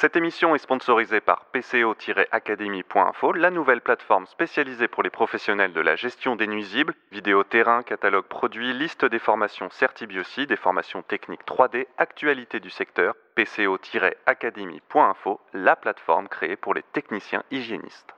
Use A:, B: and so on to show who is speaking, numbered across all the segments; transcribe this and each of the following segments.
A: Cette émission est sponsorisée par PCO-Academy.info, la nouvelle plateforme spécialisée pour les professionnels de la gestion des nuisibles, vidéo terrain, catalogue produits, liste des formations Certibiosi, des formations techniques 3D, actualité du secteur, PCO-Academy.info, la plateforme créée pour les techniciens hygiénistes.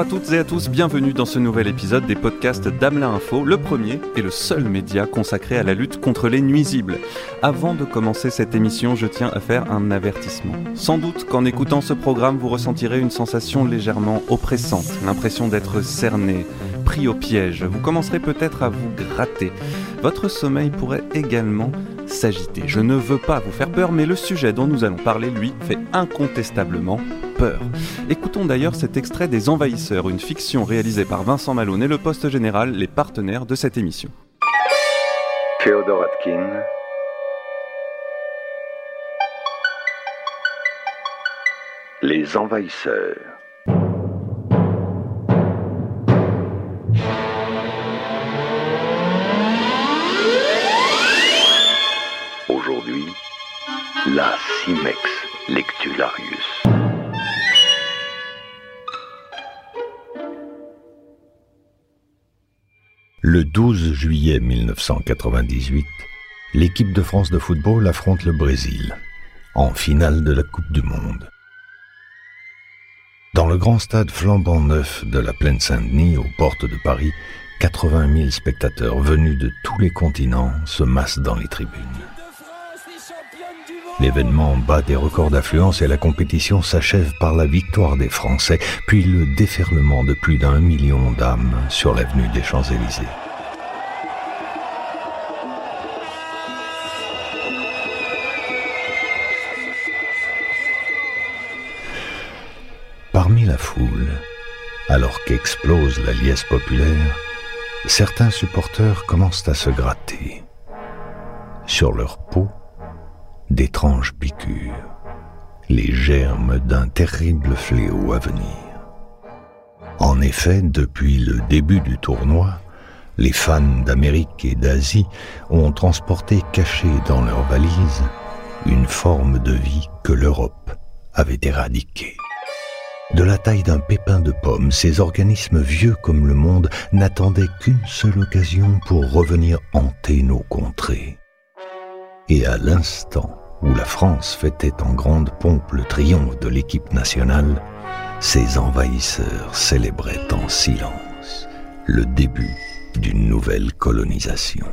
A: À toutes et à tous, bienvenue dans ce nouvel épisode des podcasts d'Amelin Info, le premier et le seul média consacré à la lutte contre les nuisibles. Avant de commencer cette émission, je tiens à faire un avertissement. Sans doute qu'en écoutant ce programme, vous ressentirez une sensation légèrement oppressante, l'impression d'être cerné, pris au piège. Vous commencerez peut-être à vous gratter. Votre sommeil pourrait également s'agiter. Je ne veux pas vous faire peur, mais le sujet dont nous allons parler, lui, fait incontestablement peur. Écoutons d'ailleurs cet extrait des Envahisseurs, une fiction réalisée par Vincent Malone et le Poste Général, les partenaires de cette émission.
B: Féodor Atkin. Les Envahisseurs. La Cimex Lectularius.
C: Le 12 juillet 1998, l'équipe de France de football affronte le Brésil en finale de la Coupe du Monde. Dans le grand stade flambant neuf de la Plaine Saint-Denis, aux portes de Paris, 80 000 spectateurs venus de tous les continents se massent dans les tribunes. L'événement bat des records d'affluence et la compétition s'achève par la victoire des Français, puis le déferlement de plus d'un million d'âmes sur l'avenue des Champs-Élysées. Parmi la foule, alors qu'explose la liesse populaire, certains supporters commencent à se gratter. Sur leur peau, d'étranges piqûres, les germes d'un terrible fléau à venir. En effet, depuis le début du tournoi, les fans d'Amérique et d'Asie ont transporté cachés dans leurs valises une forme de vie que l'Europe avait éradiquée. De la taille d'un pépin de pomme, ces organismes vieux comme le monde n'attendaient qu'une seule occasion pour revenir hanter nos contrées. Et à l'instant où la France fêtait en grande pompe le triomphe de l'équipe nationale, ses envahisseurs célébraient en silence le début d'une nouvelle colonisation.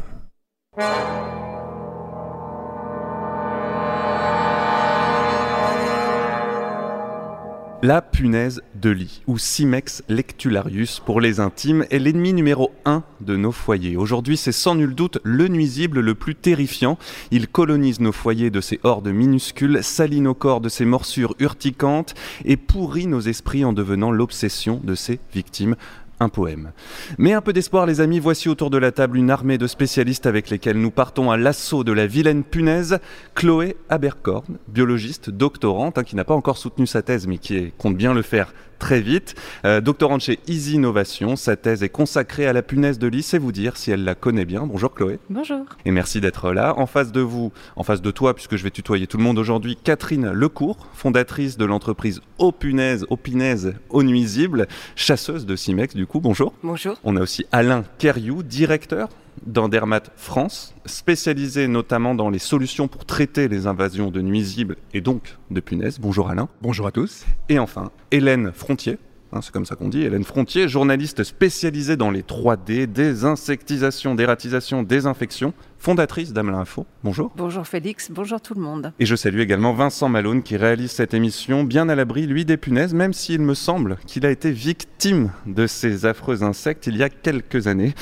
A: La punaise de lit, ou Cimex lectularius pour les intimes, est l'ennemi numéro un de nos foyers. Aujourd'hui, c'est sans nul doute le nuisible le plus terrifiant. Il colonise nos foyers de ses hordes minuscules, salit nos corps de ses morsures urticantes et pourrit nos esprits en devenant l'obsession de ses victimes un poème. Mais un peu d'espoir les amis, voici autour de la table une armée de spécialistes avec lesquels nous partons à l'assaut de la vilaine punaise. Chloé Abercorn, biologiste, doctorante, hein, qui n'a pas encore soutenu sa thèse mais qui compte bien le faire très vite. Euh, doctorante chez Easy Innovation, sa thèse est consacrée à la punaise de lit, c'est vous dire si elle la connaît bien. Bonjour Chloé.
D: Bonjour.
A: Et merci d'être là. En face de vous, en face de toi, puisque je vais tutoyer tout le monde aujourd'hui, Catherine Lecourt, fondatrice de l'entreprise Au Punaise, Au Punaise, Au Nuisible, chasseuse de Cimex du coup. Bonjour.
D: Bonjour.
A: On a aussi Alain Kerriou, directeur d'Andermat France, spécialisé notamment dans les solutions pour traiter les invasions de nuisibles et donc de punaises. Bonjour Alain.
E: Bonjour à tous.
A: Et enfin, Hélène Frontier. hein, c'est comme ça qu'on dit, Hélène Frontier, journaliste spécialisée dans les 3D, désinsectisation, dératisation, désinfection, fondatrice d'Amelin Info. Bonjour.
D: Bonjour Félix, bonjour tout le monde.
A: Et je salue également Vincent Malone qui réalise cette émission bien à l'abri, lui, des punaises, même s'il me semble qu'il a été victime de ces affreux insectes il y a quelques années.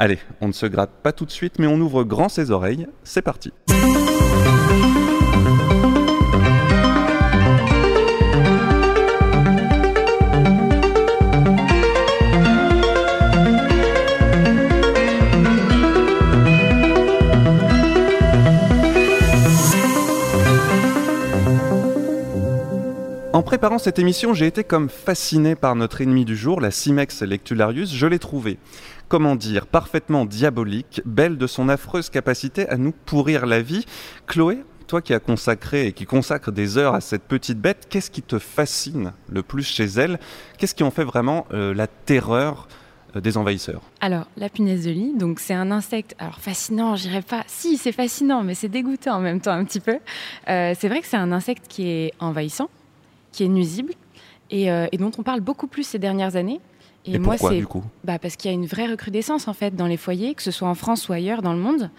A: Allez, on ne se gratte pas tout de suite, mais on ouvre grand ses oreilles. C'est parti. En préparant cette émission, j'ai été comme fasciné par notre ennemi du jour, la Cimex lectularius, je l'ai trouvé comment dire, parfaitement diabolique, belle de son affreuse capacité à nous pourrir la vie. Chloé, toi qui as consacré et qui consacre des heures à cette petite bête, qu'est-ce qui te fascine le plus chez elle? Qu'est-ce qui en fait vraiment euh, la terreur euh, des envahisseurs?
E: Alors, la punaise de lit, donc c'est un insecte, alors fascinant, je dirais pas, si c'est fascinant, mais c'est dégoûtant en même temps un petit peu. Euh, c'est vrai que c'est un insecte qui est envahissant, qui est nuisible, et dont on parle beaucoup plus ces dernières années.
A: Et, pourquoi du coup?
E: Bah, Parce qu'il y a une vraie recrudescence en fait dans les foyers, que ce soit en France ou ailleurs dans le monde.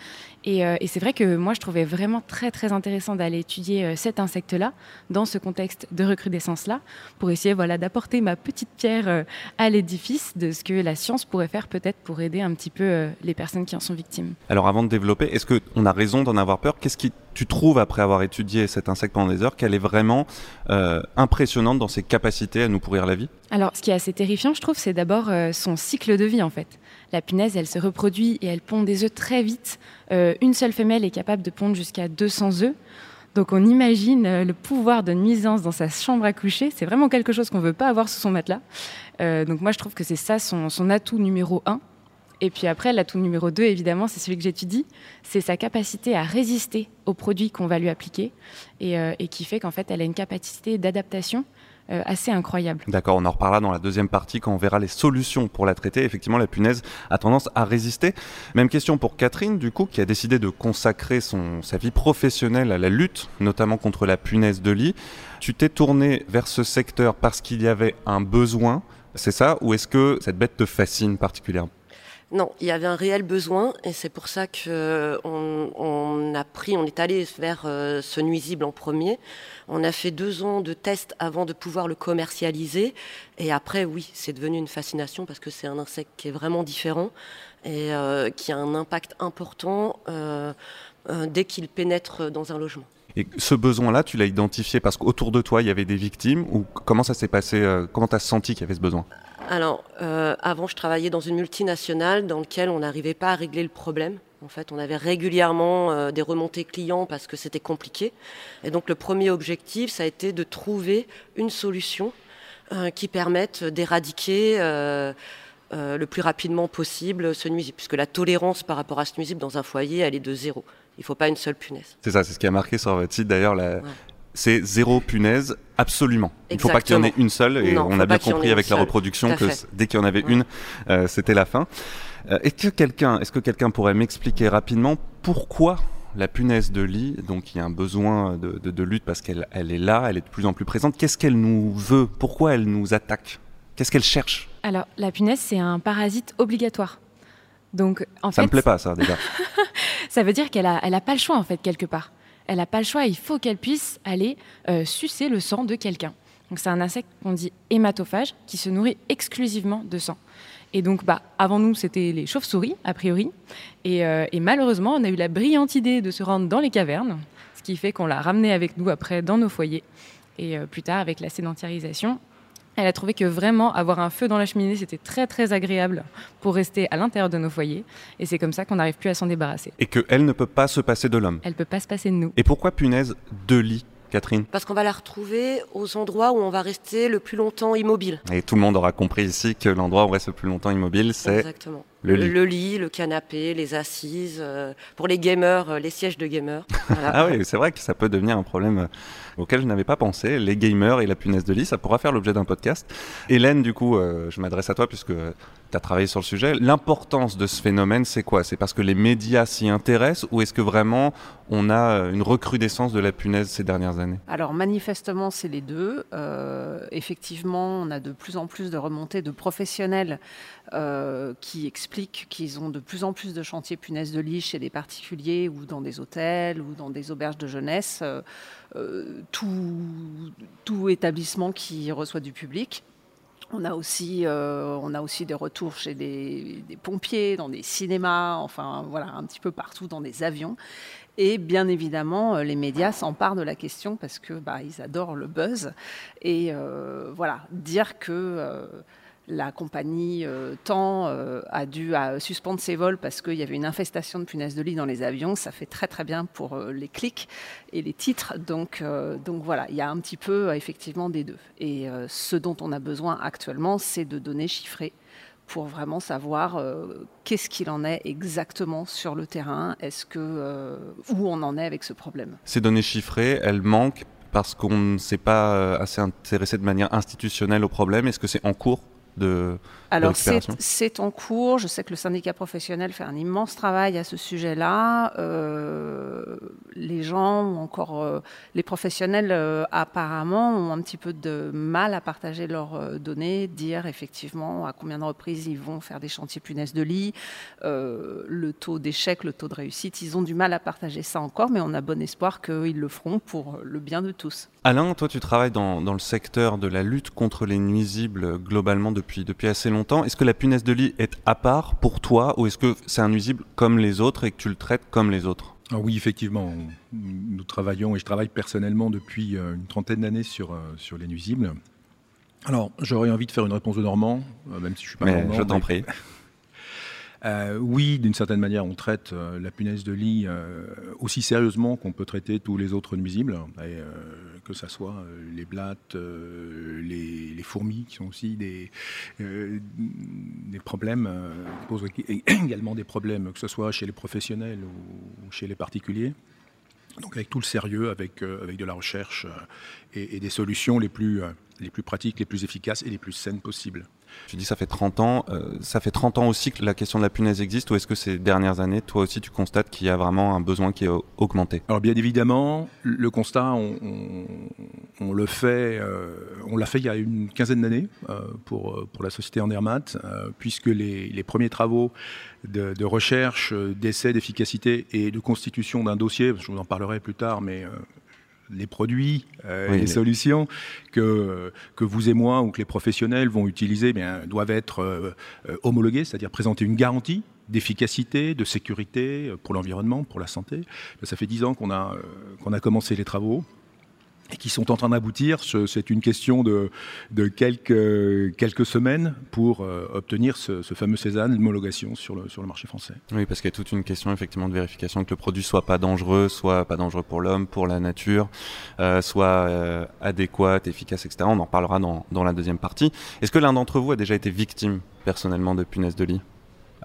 E: Et, euh, et c'est vrai que moi je trouvais vraiment très très intéressant d'aller étudier euh, cet insecte-là dans ce contexte de recrudescence-là pour essayer voilà, d'apporter ma petite pierre euh, à l'édifice de ce que la science pourrait faire peut-être pour aider un petit peu les personnes qui en sont victimes.
A: Alors avant de développer, est-ce qu'on a raison d'en avoir peur? Qu'est-ce qui tu trouves après avoir étudié cet insecte pendant des heures qu'elle est vraiment euh, impressionnante dans ses capacités à nous pourrir la vie?
E: Alors, ce qui est assez terrifiant, je trouve, c'est d'abord euh, son cycle de vie, en fait. La punaise, elle se reproduit et elle pond des œufs très vite. Euh, une seule femelle est capable de pondre jusqu'à 200 œufs. Donc, on imagine euh, le pouvoir de nuisance dans sa chambre à coucher. C'est vraiment quelque chose qu'on ne veut pas avoir sous son matelas. Euh, donc, moi, je trouve que c'est ça son, atout numéro un. Et puis après, l'atout numéro 2, évidemment, c'est celui que j'étudie, c'est sa capacité à résister aux produits qu'on va lui appliquer et, qui fait qu'en fait, elle a une capacité d'adaptation assez incroyable.
A: D'accord, on en reparlera dans la deuxième partie quand on verra les solutions pour la traiter. Effectivement, la punaise a tendance à résister. Même question pour Catherine, du coup, qui a décidé de consacrer son, sa vie professionnelle à la lutte, notamment contre la punaise de lit. Tu t'es tourné vers ce secteur parce qu'il y avait un besoin, c'est ça? Ou est-ce que cette bête te fascine particulièrement?
F: Non, il y avait un réel besoin et c'est pour ça que on, on a pris, on est allé vers euh, ce nuisible en premier. On a fait deux ans de tests avant de pouvoir le commercialiser et après, oui, c'est devenu une fascination parce que c'est un insecte qui est vraiment différent et euh, qui a un impact important euh, dès qu'il pénètre dans un logement.
A: Et ce besoin-là, tu l'as identifié parce qu'autour de toi, il y avait des victimes ou comment ça s'est passé euh, Comment tu as senti qu'il y avait ce besoin?
F: Alors, euh, avant, je travaillais dans une multinationale dans laquelle on n'arrivait pas à régler le problème. En fait, on avait régulièrement euh, des remontées clients parce que c'était compliqué. Et donc, le premier objectif, ça a été de trouver une solution qui permette d'éradiquer le plus rapidement possible ce nuisible. Puisque la tolérance par rapport à ce nuisible dans un foyer, elle est de zéro. Il ne faut pas une seule punaise.
A: C'est ça, c'est ce qui a marqué sur votre site d'ailleurs. La...
F: Ouais.
A: C'est zéro punaise, absolument. Il ne faut pas qu'il y en ait une seule, et
F: Non,
A: on a bien compris avec la reproduction que dès qu'il y en avait
F: Ouais.
A: une, euh, c'était la fin. Euh, est-ce que quelqu'un, est-ce que quelqu'un pourrait m'expliquer rapidement pourquoi la punaise de lit, donc il y a un besoin de, de- de lutte parce qu'elle elle est là, elle est de plus en plus présente. Qu'est-ce qu'elle nous veut? Pourquoi elle nous attaque? Qu'est-ce qu'elle cherche?
E: Alors, la punaise, c'est un parasite obligatoire. Donc, en
A: Ça
E: fait,
A: me plaît pas, ça déjà.
E: ça veut dire qu'elle a, elle a pas le choix, en fait, quelque part. Elle n'a pas le choix, il faut qu'elle puisse aller euh, sucer le sang de quelqu'un. Donc, c'est un insecte qu'on dit hématophage, qui se nourrit exclusivement de sang. Et donc, bah, avant nous, c'était les chauves-souris, a priori. Et, euh, et malheureusement, on a eu la brillante idée de se rendre dans les cavernes, ce qui fait qu'on l'a ramenée avec nous après dans nos foyers. Et euh, plus tard, avec la sédentarisation, elle a trouvé que vraiment avoir un feu dans la cheminée, c'était très très agréable pour rester à l'intérieur de nos foyers. Et c'est comme ça qu'on n'arrive plus à s'en débarrasser.
A: Et qu'elle ne peut pas se passer de l'homme.
E: Elle peut pas se passer de nous.
A: Et pourquoi punaise de lit, Catherine?
F: Parce qu'on va la retrouver aux endroits où on va rester le plus longtemps immobile.
A: Et tout le monde aura compris ici que l'endroit où on reste le plus longtemps immobile, c'est
F: Exactement.
A: le lit.
F: Le lit, le canapé, les assises. euh, pour les gamers, euh, les sièges de gamers. Voilà.
A: Ah oui, c'est vrai que ça peut devenir un problème euh, auquel je n'avais pas pensé. Les gamers et la punaise de lit, ça pourra faire l'objet d'un podcast. Hélène, du coup, euh, je m'adresse à toi puisque tu as travaillé sur le sujet. L'importance de ce phénomène, c'est quoi? C'est parce que les médias s'y intéressent ou est-ce que vraiment on a euh, une recrudescence de la punaise ces dernières années?
D: Alors manifestement, c'est les deux. Euh, effectivement, on a de plus en plus de remontées de professionnels qui expliquent qu'ils ont de plus en plus de chantiers punaises de lit chez des particuliers ou dans des hôtels ou dans des auberges de jeunesse. Tout, tout établissement qui reçoit du public. On a aussi, euh, on a aussi des retours chez des, pompiers, dans des cinémas, enfin voilà, un petit peu partout, dans des avions. Et bien évidemment, euh, les médias s'emparent de la question parce que bah, adorent le buzz. Et euh, voilà, dire que euh, la compagnie euh, Temps euh, a dû suspendre ses vols parce qu'il y avait une infestation de punaises de lit dans les avions. Ça fait très très bien pour les clics et les titres. Donc, donc voilà, il y a un petit peu effectivement des deux. Et ce dont on a besoin actuellement, c'est de données chiffrées pour vraiment savoir qu'est-ce qu'il en est exactement sur le terrain, est-ce que où on en est avec ce problème?
A: Ces données chiffrées, elles manquent parce qu'on ne s'est pas assez intéressé de manière institutionnelle au problème. Est-ce que c'est en cours? De,
D: alors c'est en cours. Je sais que le syndicat professionnel fait un immense travail à ce sujet-là. Euh, les gens ou encore euh, les professionnels euh, apparemment ont un petit peu de mal à partager leurs données, dire effectivement à combien de reprises ils vont faire des chantiers punaises de lit, le taux d'échec, le taux de réussite. Ils ont du mal à partager ça encore, mais on a bon espoir qu'ils le feront pour le bien de tous.
A: Alain, toi tu travailles dans, dans le secteur de la lutte contre les nuisibles globalement depuis, depuis assez longtemps. Est-ce que la punaise de lit est à part pour toi ou est-ce que c'est un nuisible comme les autres et que tu le traites comme les autres?
G: Ah oui, effectivement, nous travaillons et je travaille personnellement depuis euh, une trentaine d'années sur, euh, sur les nuisibles. Alors, j'aurais envie de faire une réponse de Normand, euh, même si je suis pas
A: mais Je t'en prie.
G: Euh, oui, d'une certaine manière, on traite euh, la punaise de lit euh, aussi sérieusement qu'on peut traiter tous les autres nuisibles, que ce soit les blattes, les, fourmis, qui sont aussi des, des problèmes, posent également des problèmes, que ce soit chez les professionnels ou chez les particuliers. Donc avec tout le sérieux, avec, de la recherche et, des solutions les plus pratiques, les plus efficaces et les plus saines possibles.
A: Tu dis ça fait 30 ans. Euh, ça fait 30 ans aussi que la question de la punaise existe ou est-ce que ces dernières années, toi aussi, tu constates qu'il y a vraiment un besoin qui est augmenté?
G: Alors bien évidemment, le constat, on, le fait, euh, on l'a fait il y a une quinzaine d'années euh, pour, pour la société Andermatt, puisque les, premiers travaux de, de recherche, d'essai d'efficacité et de constitution d'un dossier, je vous en parlerai plus tard, mais les produits, euh, les, solutions que, que vous et moi ou que les professionnels vont utiliser bien, doivent être euh, euh, homologués, c'est-à-dire présenter une garantie d'efficacité, de sécurité pour l'environnement, pour la santé. Ça fait dix ans qu'on a, qu'on a commencé les travaux et qui sont en train d'aboutir. C'est une question de, quelques, semaines pour euh, obtenir ce, fameux Cézanne, l'homologation sur le, marché français.
A: Oui, parce qu'il y a toute une question effectivement de vérification que le produit soit pas dangereux, soit pas dangereux pour l'homme, pour la nature, euh, soit euh, adéquat, efficace, etc. On en parlera dans, dans la deuxième partie. Est-ce que l'un d'entre vous a déjà été victime personnellement de punaise de lit?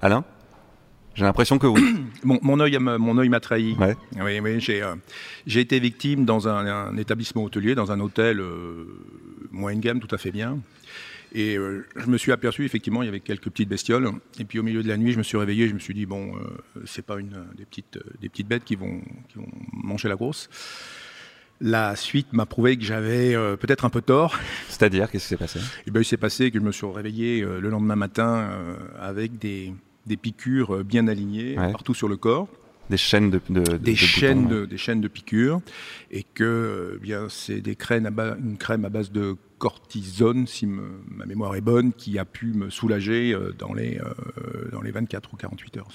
A: Alain? J'ai l'impression que oui.
G: mon, mon œil, mon œil m'a trahi. Oui, oui, j'ai, euh, j'ai été victime dans un, établissement hôtelier, dans un hôtel euh, moyen gamme, tout à fait bien. Et euh, je me suis aperçu, effectivement, il y avait quelques petites bestioles. Et puis au milieu de la nuit, je me suis réveillé, je me suis dit, bon, c'est pas une, des, petites, des petites bêtes qui vont, qui vont manger la grosse. La suite m'a prouvé que j'avais peut-être un peu tort.
A: C'est-à-dire, qu'est-ce qui s'est passé?
G: Eh ben, Il s'est passé que je me suis réveillé le lendemain matin avec des, des piqûres euh, bien alignées partout sur le corps.
A: Des chaînes de,
G: des chaînes de, des chaînes de piqûres. Et que euh, bien c'est des crèmes à une crème à base de cortisone si ma mémoire est bonne qui a pu me soulager euh, dans les dans les 24 ou 48 heures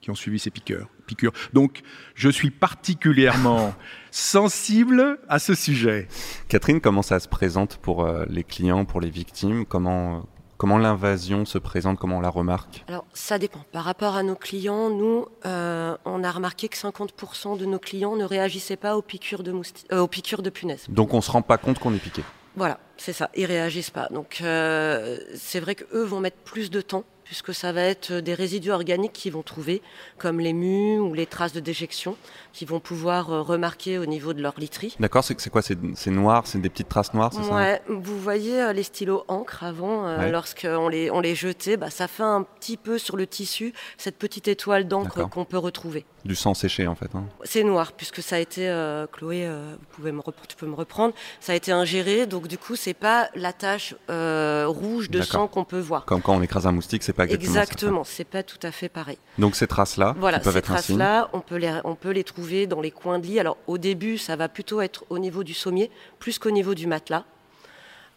G: qui, ont suivi ces piqûres piqûres. Donc je suis particulièrement sensible à ce sujet.
A: Catherine comment ça se présente pour les clients pour les victimes? Comment Comment l'invasion se présente Comment on la remarque
F: Alors, ça dépend. Par rapport à nos clients, nous, euh, on a remarqué que 50% de nos clients ne réagissaient pas aux piqûres de, euh, aux piqûres de punaises.
A: Donc, on ne se rend pas compte qu'on est piqué
F: Voilà, c'est ça. Ils réagissent pas. Donc, euh, c'est vrai qu'eux vont mettre plus de temps puisque ça va être des résidus organiques qu'ils vont trouver, comme les mues ou les traces de déjection, qu'ils vont pouvoir euh, remarquer au niveau de leur literie.
A: D'accord, c'est quoi C'est noir, c'est des petites traces noires, c'est
F: ouais, Vous voyez euh, les stylos encre avant, euh, lorsqu'on les, on les jetait, bah, ça fait un petit peu sur le tissu cette petite étoile d'encre qu'on peut retrouver.
A: Du sang séché en fait. Hein.
F: C'est noir, puisque ça a été, Chloé, vous pouvez me tu peux me reprendre, ça a été ingéré, donc du coup c'est pas la tache rouge de sang qu'on peut voir.
A: Comme quand on écrase un moustique, c'est pas
F: exactement c'est pas tout à fait pareil.
A: Donc ces traces-là,
F: voilà, ces traces-là, on peut les, on peut les trouver dans les coins de lit. Alors au début, ça va plutôt être au niveau du sommier, plus qu'au niveau du matelas.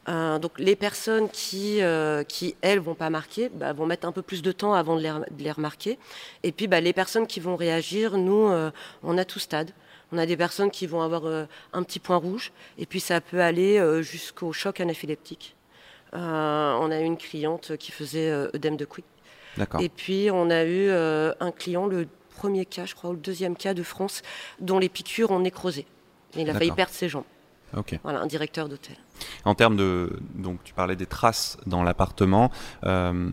F: Euh, donc les personnes qui, euh, qui elles, vont pas marquer, bah, vont mettre un peu plus de temps avant de les, remarquer. Et puis bah, les personnes qui vont réagir, nous, euh, on a tout stade. On a des personnes qui vont avoir un petit point rouge, et puis ça peut aller jusqu'au choc anaphylactique. Euh, on a eu une cliente qui faisait euh, œdème de couille. Et puis on a eu euh, un client, le premier cas, je crois, ou le deuxième cas de France, dont les piqûres ont nécrosé. Il a failli perdre ses jambes.
A: Ok.
F: Voilà, un directeur d'hôtel.
A: En termes de. Donc, tu parlais des traces dans l'appartement. Euh,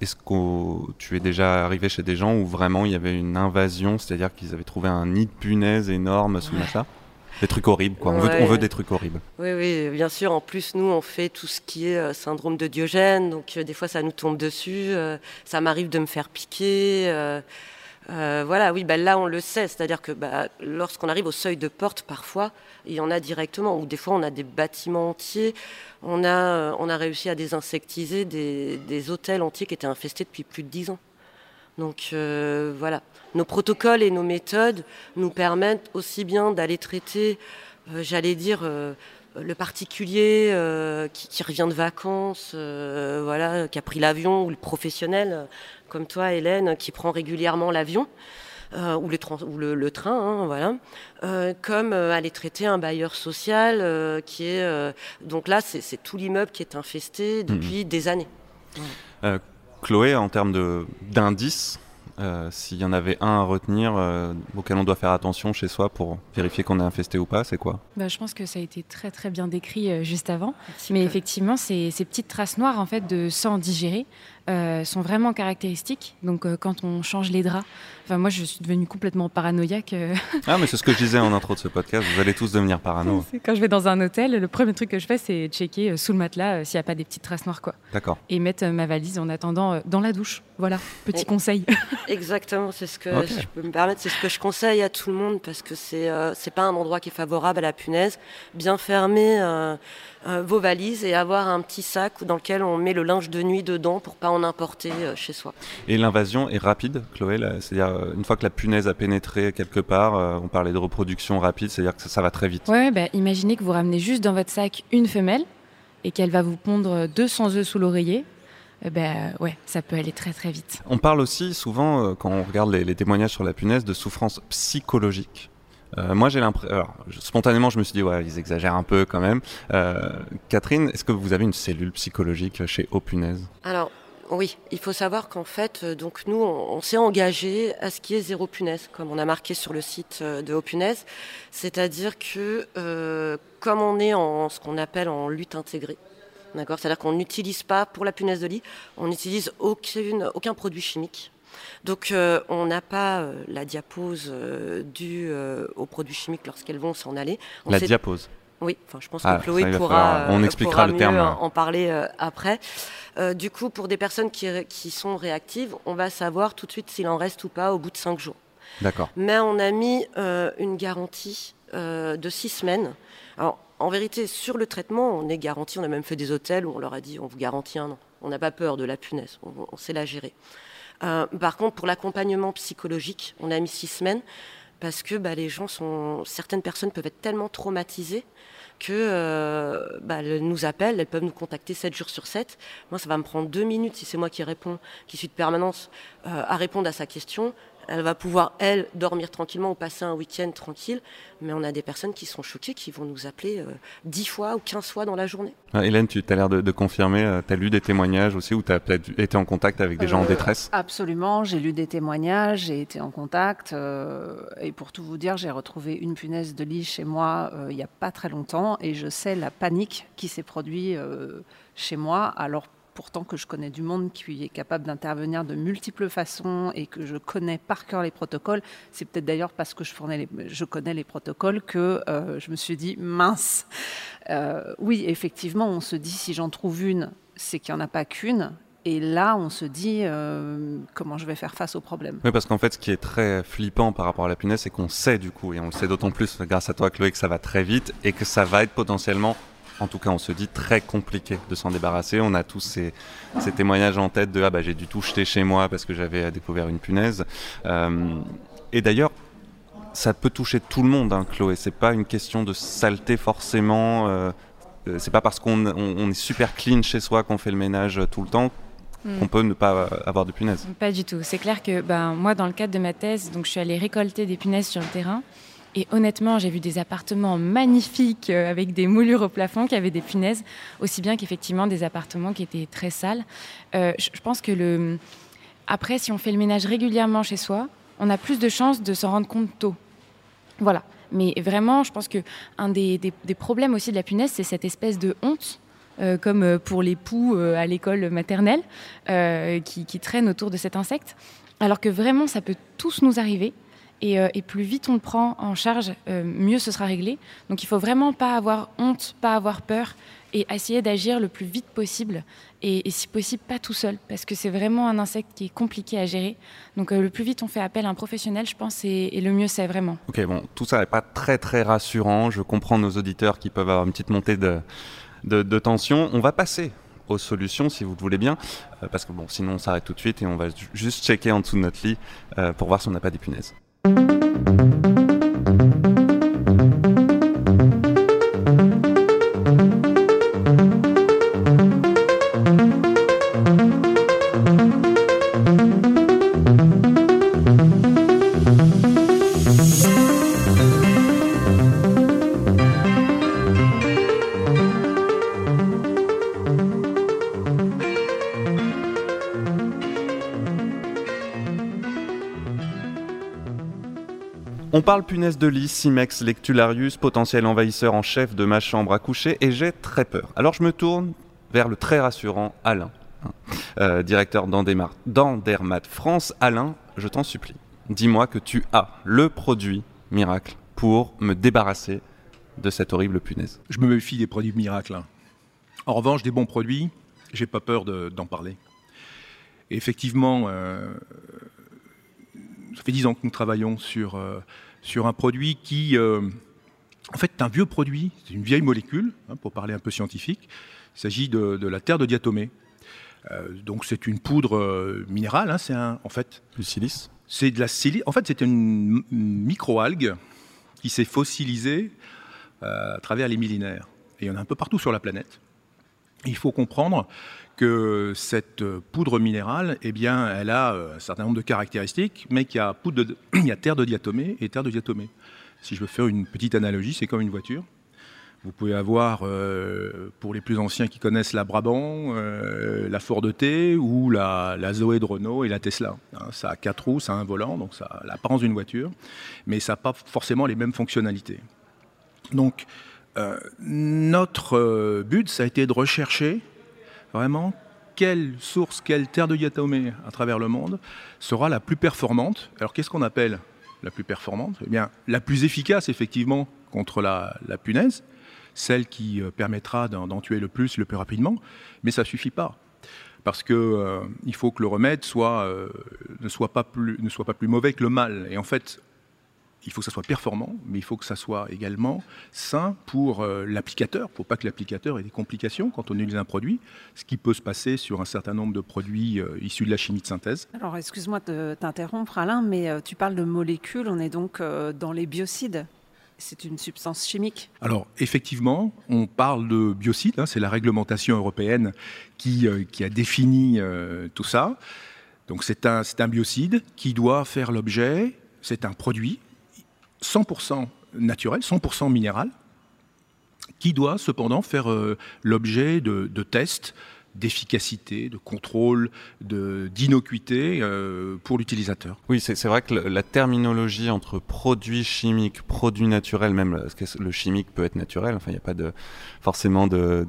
A: Est-ce que tu es déjà arrivé chez des gens où vraiment il y avait une invasion, c'est-à-dire qu'ils avaient trouvé un nid de punaise énorme sous le machin? Des trucs horribles, quoi. On, veut,
F: Ouais.
A: on veut des trucs horribles.
F: Oui, oui, bien sûr. En plus, nous, on fait tout ce qui est euh, syndrome de Diogène. Donc, euh, des fois, ça nous tombe dessus. euh, ça m'arrive de me faire piquer. voilà, oui, bah, là, on le sait. C'est-à-dire que bah, lorsqu'on arrive au seuil de porte, parfois, il y en a directement. Ou des fois, on a des bâtiments entiers. On a, on a réussi à désinsectiser des, des hôtels entiers qui étaient infestés depuis plus de 10 ans. Donc euh, voilà, nos protocoles et nos méthodes nous permettent aussi bien d'aller traiter, euh, j'allais dire, euh, le particulier qui, qui revient de vacances, voilà, qui a pris l'avion, ou le professionnel, comme toi, Hélène, qui prend régulièrement l'avion. euh, ou, le, trans- ou le, le train, hein, voilà, Euh, comme euh, aller traiter un bailleur social qui est donc là c'est c'est tout l'immeuble qui est infesté depuis des années.
A: Chloé, en termes de- d'indices, euh, s'il y en avait un à retenir euh, auquel on doit faire attention chez soi pour vérifier qu'on est infesté ou pas, c'est quoi?
E: Bah, je pense que ça a été très très bien décrit euh, juste avant.
F: Merci,
E: Mais effectivement, ces, ces petites traces noires en fait de sang digéré euh, sont vraiment caractéristiques. Donc euh, quand on change les draps, enfin moi je suis devenue complètement paranoïaque. euh,
A: Ah, mais c'est ce que je disais en intro de ce podcast, vous allez tous devenir parano.
E: quand je vais dans un hôtel, le premier truc que je fais c'est checker euh, sous le matelas euh, s'il n'y a pas des petites traces noires quoi.
A: D'accord.
E: Et mettre euh, ma valise en attendant euh, dans la douche. Voilà, petit
F: Et-
E: conseil.
F: Exactement, c'est ce que je peux me permettre, c'est ce que je conseille à tout le monde parce que c'est euh, c'est pas un endroit qui est favorable à la punaise. Bien euh, vos valises et avoir un petit sac dans lequel on met le linge de nuit dedans pour pas en importer euh, chez soi.
A: Et l'invasion est rapide, Chloé C'est-à-dire, euh, une fois que la punaise a pénétré quelque part, euh, on parlait de reproduction rapide, c'est-à-dire que ça, ça va très vite.
E: Ouais, bah, imaginez que vous ramenez juste dans votre sac une femelle et qu'elle va vous pondre 200 œufs sous l'oreiller. Eh ben ouais, ça peut aller très très vite.
A: On parle aussi souvent, euh, quand on regarde les, les témoignages sur la punaise, de souffrance psychologique. Euh, moi, j'ai l'impression. Spontanément, je me suis dit, ouais, ils exagèrent un peu quand même. Euh, Catherine, est-ce que vous avez une cellule psychologique chez Au Punaise
F: Alors oui, il faut savoir qu'en fait, euh, donc nous, on, s'est engagé à ce qui est zéro punaise, comme on a marqué sur le site de Haut Punaise. C'est-à-dire que comme on est en ce qu'on appelle en lutte intégrée, d'accord, c'est-à-dire qu'on n'utilise pas pour la punaise de lit, on n'utilise aucun produit chimique. Donc euh, on n'a pas euh, la diapose euh, due aux produits chimiques lorsqu'elles vont s'en aller. On
A: La diapose.
F: oui, enfin, je pense
A: Ah,
F: que Chloé pourra,
A: on expliquera
F: pourra
A: le
F: mieux
A: terme.
F: en parler euh, après. Euh, du coup, pour des personnes qui, sont réactives, on va savoir tout de suite s'il en reste ou pas au bout de cinq jours.
A: D'accord.
F: Mais on a mis euh, une garantie de six semaines. Alors, en vérité, sur le traitement, on est garanti. On a même fait des hôtels où on leur a dit on vous garantit un an. On n'a pas peur de la punaise. On, on sait la gérer. Euh, par contre, pour l'accompagnement psychologique, on a mis six semaines parce que bah, les gens sont, certaines personnes peuvent être tellement traumatisées que euh, bah, nous appellent, elles peuvent nous contacter 7 jours sur 7. Moi, ça va me prendre deux minutes si c'est moi qui réponds, qui suis de permanence euh, à répondre à sa question. Elle va pouvoir, elle, dormir tranquillement ou passer un week-end tranquille. Mais on a des personnes qui sont choquées, qui vont nous appeler euh, 10 fois ou 15 fois dans la journée.
A: Ah, Hélène, tu as l'air de, de confirmer. tu as lu des témoignages aussi ou tu as peut-être été en contact avec des gens en
D: Euh,
A: détresse?
D: Absolument, j'ai lu des témoignages, j'ai été en contact. euh, et pour tout vous dire, j'ai retrouvé une punaise de lit chez moi euh, il n'y a pas très longtemps. Et je sais la panique qui s'est produite euh, chez moi. Alors pourtant que je connais du monde qui est capable d'intervenir de multiples façons et que je connais par cœur les protocoles. C'est peut-être d'ailleurs parce que je, connais les protocoles que euh, je me suis dit, mince. Euh, oui, effectivement, on se dit, si j'en trouve une, c'est qu'il n'y en a pas qu'une. Et là, on se dit euh, comment je vais faire face au problème?
A: Oui, parce qu'en fait, ce qui est très flippant par rapport à la punaise, c'est qu'on sait du coup, et on le sait d'autant plus grâce à toi, Chloé, que ça va très vite et que ça va être potentiellement, en tout cas, on se dit très compliqué de s'en débarrasser. On a tous ces, ces témoignages en tête de ah bah j'ai dû tout jeter chez moi parce que j'avais découvert une punaise. Euh, et d'ailleurs, ça peut toucher tout le monde, hein, Chloé. C'est pas une question de saleté forcément. euh, euh, c'est pas parce qu'on on- on est super clean chez soi qu'on fait le ménage euh, tout le temps
E: Hmm.
A: qu'on peut ne pas avoir de punaise.
E: Pas du tout. C'est clair que ben, moi, dans le cadre de ma thèse, donc, je suis allée récolter des punaises sur le terrain. Et honnêtement, j'ai vu des appartements magnifiques euh, avec des moulures au plafond qui avaient des punaises, aussi bien qu'effectivement des appartements qui étaient très sales. Euh, je pense que après, si on fait le ménage régulièrement chez soi, on a plus de chances de s'en rendre compte tôt. Voilà. Mais vraiment, je pense que un des, des, problèmes aussi de la punaise, c'est cette espèce de honte. Euh, comme pour les poux à l'école maternelle, qui, qui traînent autour de cet insecte. Alors que vraiment, ça peut tous nous arriver. Euh, et, plus vite on le prend en charge, euh, mieux ce sera réglé. Donc il faut vraiment pas avoir honte, pas avoir peur et essayer d'agir le plus vite possible et, si possible pas tout seul parce que c'est vraiment un insecte qui est compliqué à gérer. Donc euh, le plus vite on fait appel à un professionnel, je pense, et, le mieux c'est vraiment.
A: Ok, bon, tout ça n'est pas très très rassurant. Je comprends nos auditeurs qui peuvent avoir une petite montée de, tension. On va passer aux solutions si vous le voulez bien, parce que bon, sinon on s'arrête tout de suite et on va juste checker en dessous de notre lit pour voir si on n'a pas des punaises. うん。On parle punaise de lit, Simex lectularius, potentiel envahisseur en chef de ma chambre à coucher, et j'ai très peur. Alors je me tourne vers le très rassurant Alain, hein, euh, directeur d'Andermat France. Alain, je t'en supplie, dis-moi que tu as le produit miracle pour me débarrasser de cette horrible punaise.
G: Je me méfie des produits miracles. Hein. En revanche, des bons produits, j'ai pas peur d'en parler. effectivement, euh, ça fait dix ans que nous travaillons sur, euh, sur un produit qui, euh, en fait, est un vieux produit, c'est une vieille molécule, hein, pour parler un peu scientifique. Il s'agit de, la terre de diatomée. Euh, donc c'est une poudre minérale, hein, c'est un, en fait...
A: Du silice
G: C'est de la silice. En fait, c'est une, microalgue qui s'est fossilisée à travers les millénaires. Et il y en a un peu partout sur la planète. il faut comprendre que cette poudre minérale, eh bien, elle a euh, un certain nombre de caractéristiques, mais qu'il y a, terre de diatomée et terre de diatomée. Si je veux faire une petite analogie, c'est comme une voiture. Vous pouvez avoir, euh, pour les plus anciens qui connaissent la Brabant, euh, la Ford T ou la, Zoé de Renault et la Tesla. Hein, ça a quatre roues, ça a un volant, donc ça a l'apparence d'une voiture, mais ça n'a pas forcément les mêmes fonctionnalités. Donc, notre but, ça a été de rechercher vraiment quelle source, quelle terre de diatomée à travers le monde sera la plus performante? Alors qu'est-ce qu'on appelle la plus performante? Eh bien, la plus efficace effectivement contre la, punaise, celle qui euh, permettra d'en tuer le plus le plus rapidement, mais ça ne suffit pas. Parce qu'il euh, faut que le remède soit, euh, ne, soit pas plus, ne soit pas plus mauvais que le mal. Et en fait, il faut que ça soit performant, mais il faut que ça soit également sain pour euh, l'applicateur, pour pas que l'applicateur ait des complications quand on utilise un produit, ce qui peut se passer sur un certain nombre de produits euh, issus de la chimie de synthèse.
D: Alors, excuse-moi de t'interrompre, Alain, mais euh, tu parles de molécules, on est donc dans les biocides. C'est une substance chimique
G: Alors, effectivement, on parle de biocides, hein, c'est la réglementation européenne qui, qui a défini tout ça. Donc, c'est un, un biocide qui doit faire l'objet, c'est un produit 100% naturel, 100% minéral, qui doit cependant faire euh, l'objet de, tests d'efficacité, de contrôle, d'innocuité euh, pour l'utilisateur.
A: Oui, c'est vrai que la terminologie entre produits chimiques, produits naturels, même le chimique peut être naturel, enfin il n'y a pas forcément de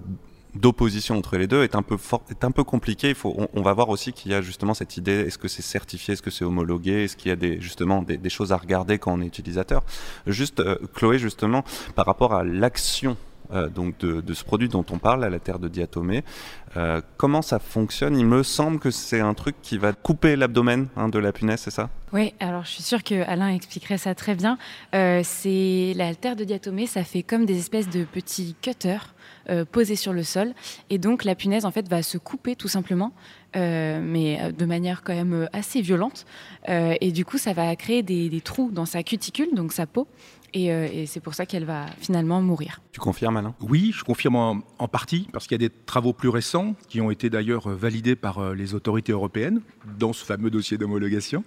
A: d'opposition entre les deux est un peu fort, est un peu compliqué. Il faut, on, va voir aussi qu'il y a justement cette idée est-ce que c'est certifié, est-ce que c'est homologué, est-ce qu'il y a des, justement des, choses à regarder quand on est utilisateur. Juste, euh, Chloé, justement, par rapport à l'action euh, donc de, ce produit dont on parle, à la terre de diatomée. Euh, comment ça fonctionne? Il me semble que c'est un truc qui va couper l'abdomen hein, de la punaise, c'est ça?
E: Oui, alors je suis sûre que Alain expliquerait ça très bien. c'est la terre de diatomée, ça fait comme des espèces de petits cutters euh, posé sur le sol. Et donc la punaise en fait va se couper tout simplement, euh, mais euh, de manière quand même assez violente. et du coup, ça va créer des, trous dans sa cuticule, donc sa peau. Et, c'est pour ça qu'elle va finalement mourir.
A: Tu confirmes, Alain?
G: Oui, je confirme en, partie, parce qu'il y a des travaux plus récents qui ont été d'ailleurs validés par les autorités européennes dans ce fameux dossier d'homologation,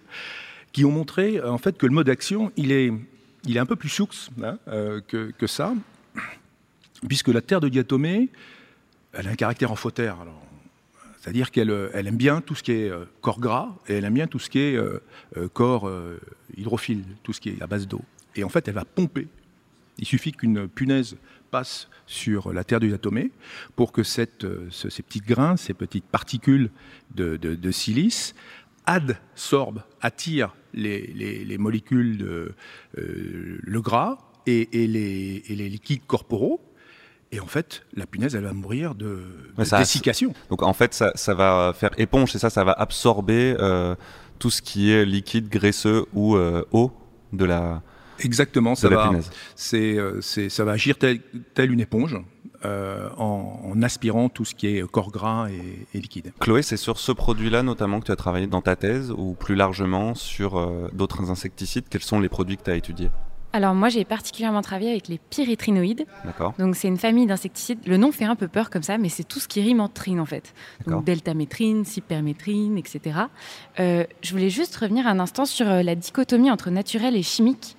G: qui ont montré en fait que le mode d'action, il est il est un peu plus source hein, que, que, ça, puisque la terre de diatomée, elle a un caractère amphotère. C'est-à-dire qu'elle elle aime bien tout ce qui est corps gras et elle aime bien tout ce qui est corps hydrophile, tout ce qui est à base d'eau. Et en fait, elle va pomper. Il suffit qu'une punaise passe sur la terre du diatomée pour que ces petits grains, ces petites particules de, de silice adsorbe, attire les, les, molécules de euh, le gras et, les, les, liquides corporaux. Et en fait, la punaise, elle va mourir de, dessiccation.
A: Donc en fait, ça, ça, va faire éponge, c'est ça, ça va absorber euh, tout ce qui est liquide, graisseux ou euh, eau de la,
G: Exactement, ça, va, c'est, ça va agir tel, tel une éponge. Euh, en, aspirant tout ce qui est corps gras et, liquide.
A: Chloé, c'est sur ce produit-là notamment que tu as travaillé dans ta thèse ou plus largement sur euh, d'autres insecticides? Quels sont les produits que tu as étudiés?
E: Alors moi j'ai particulièrement travaillé avec les pyrétrinoïdes.
A: D'accord.
E: Donc c'est une famille d'insecticides. Le nom fait un peu peur comme ça, mais c'est tout ce qui rime en trine en fait. Donc deltamétrine, cypermétrine, etc. Euh, je voulais juste revenir un instant sur la dichotomie entre naturel et chimique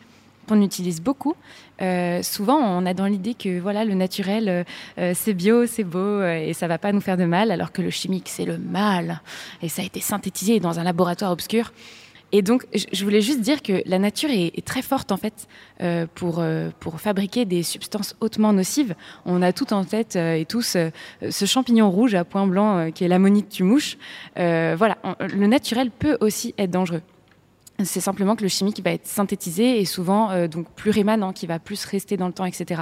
E: qu'on utilise beaucoup. Euh, souvent, on a dans l'idée que voilà, le naturel, euh, euh, c'est bio, c'est beau et ça va pas nous faire de mal, alors que le chimique, c'est le mal. Et ça a été synthétisé dans un laboratoire obscur. Et donc, je voulais juste dire que la nature est, très forte en fait pour, pour fabriquer des substances hautement nocives. On a tout en tête et tous ce champignon rouge à point blanc qui est l'ammonite du mouche. voilà, le naturel peut aussi être dangereux. C'est simplement que le chimique va être synthétisé et souvent euh, donc plus rémanent, qui va plus rester dans le temps, etc.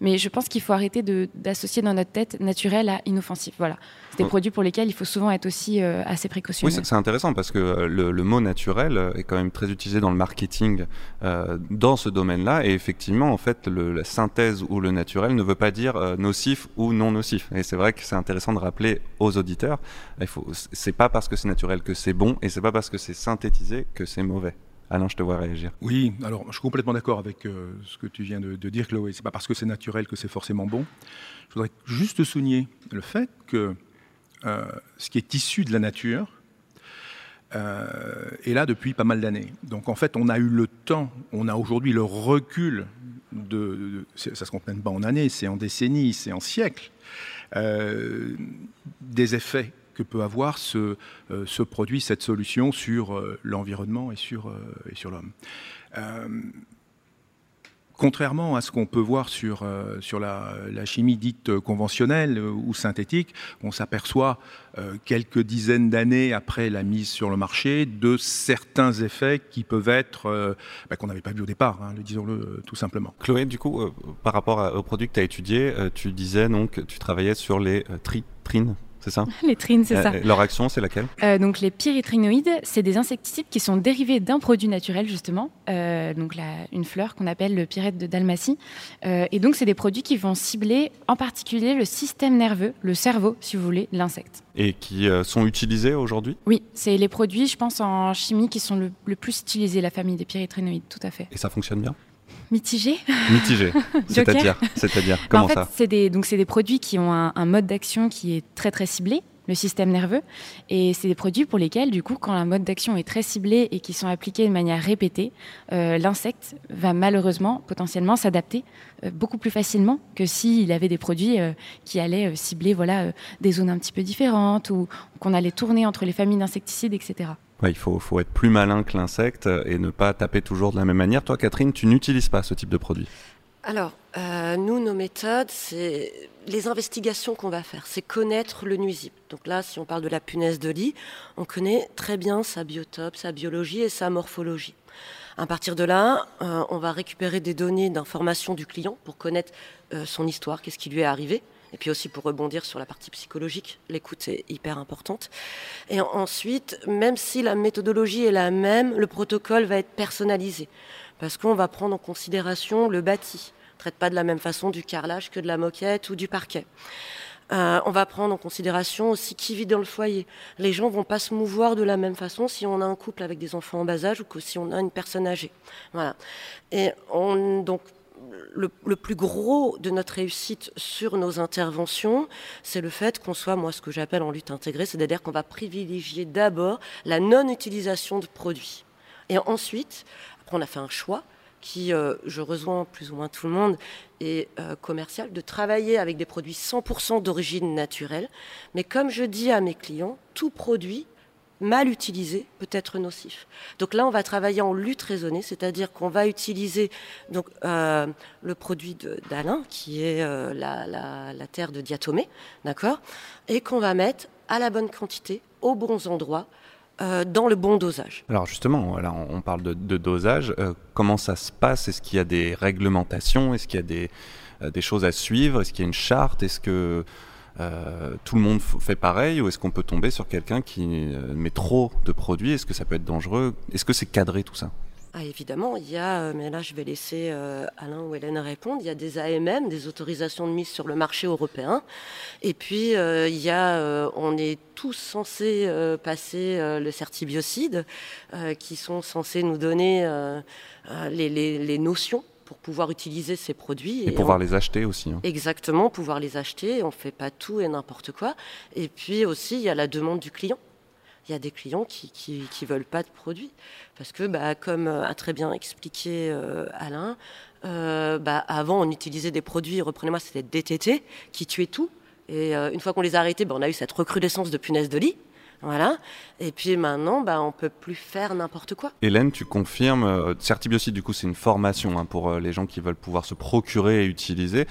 E: Mais je pense qu'il faut arrêter d'associer dans notre tête naturel à inoffensif. Voilà. C'est des produits pour lesquels il faut souvent être aussi euh, assez précautionneux.
A: Oui, c'est intéressant parce que euh, le, mot naturel est quand même très utilisé dans le marketing dans ce domaine-là. Et effectivement, en fait, la synthèse ou le naturel ne veut pas dire nocif ou non nocif. Et c'est vrai que c'est intéressant de rappeler aux auditeurs, il faut, c'est pas parce que c'est naturel que c'est bon et c'est pas parce que c'est synthétisé que c'est mauvais. Alain, je te vois réagir.
G: Oui, alors je suis complètement d'accord avec euh, ce que tu viens de, dire, Chloé. C'est pas parce que c'est naturel que c'est forcément bon. Je voudrais juste souligner le fait que euh, ce qui est issu de la nature euh, est là depuis pas mal d'années. Donc en fait, on a eu le temps, on a aujourd'hui le recul de, ça se compte même pas en années, c'est en décennies, c'est en siècles, des effets que peut avoir ce, euh, ce produit, cette solution sur euh, l'environnement et sur, euh, l'homme. Contrairement à ce qu'on peut voir sur, la, chimie dite conventionnelle ou synthétique, on s'aperçoit quelques dizaines d'années après la mise sur le marché de certains effets qui peuvent être bah, qu'on n'avait pas vu au départ, hein, disons-le tout simplement.
A: Chloé, du coup, par rapport au produit que tu as étudié, tu disais donc tu travaillais sur les tritrines c'est ça
E: Les trines, c'est ça.
A: Euh, leur action, c'est laquelle
E: euh, Donc les pyrétrinoïdes, c'est des insecticides qui sont dérivés d'un produit naturel justement, euh, donc une fleur qu'on appelle le pyrète de Dalmatie. et donc c'est des produits qui vont cibler en particulier le système nerveux, le cerveau, si vous voulez, l'insecte.
A: Et qui sont utilisés aujourd'hui
E: Oui, c'est les produits, je pense, en chimie qui sont le, le plus utilisés, la famille des pyrétrinoïdes, tout à fait.
A: Et ça fonctionne bien
E: Mitigé
A: Mitigé. C'est-à-dire C'est-à-dire Comment
E: en fait,
A: ça
E: C'est des, donc c'est des produits qui ont un, mode d'action qui est très très ciblé le système nerveux. Et c'est des produits pour lesquels, du coup, quand un mode d'action est très ciblé et qui sont appliqués de manière répétée, euh, l'insecte va malheureusement, potentiellement, s'adapter euh, beaucoup plus facilement que s'il avait des produits euh, qui allaient cibler voilà, des zones un petit peu différentes ou qu'on allait tourner entre les familles d'insecticides, etc
A: il faut, être plus malin que l'insecte et ne pas taper toujours de la même manière. Toi, Catherine, tu n'utilises pas ce type de produit
F: Alors, euh, nous, nos méthodes, c'est les investigations qu'on va faire, c'est connaître le nuisible. Donc là, si on parle de la punaise de lit, on connaît très bien sa biotope, sa biologie et sa morphologie. À partir de là, euh, on va récupérer des données d'information du client pour connaître euh, son histoire, qu'est-ce qui lui est arrivé, et puis aussi pour rebondir sur la partie psychologique, l'écoute est hyper importante. Et ensuite, même si la méthodologie est la même, le protocole va être personnalisé. Parce qu'on va prendre en considération le bâti. On traite pas de la même façon du carrelage que de la moquette ou du parquet. Euh, on va prendre en considération aussi qui vit dans le foyer. Les gens vont pas se mouvoir de la même façon si on a un couple avec des enfants en bas âge ou si on a une personne âgée. Voilà. Et on, donc, le, plus gros de notre réussite sur nos interventions, c'est le fait qu'on soit, moi, ce que j'appelle en lutte intégrée, c'est-à-dire qu'on va privilégier d'abord la non-utilisation de produits. Et ensuite, après, on a fait un choix qui, euh, je rejoins plus ou moins tout le monde, est euh, commercial, de travailler avec des produits 100% d'origine naturelle. Mais comme je dis à mes clients, tout produit mal utilisé peut être nocif. Donc là, on va travailler en lutte raisonnée, c'est-à-dire qu'on va utiliser donc, euh, le produit d'Alain, qui est euh, la, la, terre de diatomée, d'accord, et qu'on va mettre à la bonne quantité, aux bons endroits, euh, dans le bon dosage.
A: Alors justement, là, on parle de, de dosage. comment ça se passe? Est-ce qu'il y a des réglementations? Est-ce qu'il y a des, des choses à suivre? Est-ce qu'il y a une charte? Est-ce que euh, tout le monde fait pareil ou est-ce qu'on peut tomber sur quelqu'un qui euh, met trop de produits? Est-ce que ça peut être dangereux? Est-ce que c'est cadré tout ça?
F: Ah, évidemment, il y a, euh, mais là je vais laisser Alain ou Hélène répondre, il y a des AMM, des autorisations de mise sur le marché européen. Et puis, il y on est tous censés passer le certibiocide, qui sont censés nous donner les notions pour pouvoir utiliser ces produits.
A: Et, pouvoir les acheter aussi. Hein.
F: Exactement, pouvoir les acheter. On ne fait pas tout et n'importe quoi. Et puis aussi, il y a la demande du client. Il y a des clients qui ne veulent pas de produits. Parce que, bah, comme a très bien expliqué euh, Alain, euh, bah, avant, on utilisait des produits, reprenez-moi, c'était DTT, qui tuaient tout. Et euh, une fois qu'on les a arrêtés, bah, on a eu cette recrudescence de punaises de lit. Voilà. Et puis maintenant, bah, on peut plus faire n'importe quoi.
A: Hélène, tu confirmes, euh, Certibiocide, du coup, c'est une formation hein, pour euh, les gens qui veulent pouvoir se procurer et utiliser.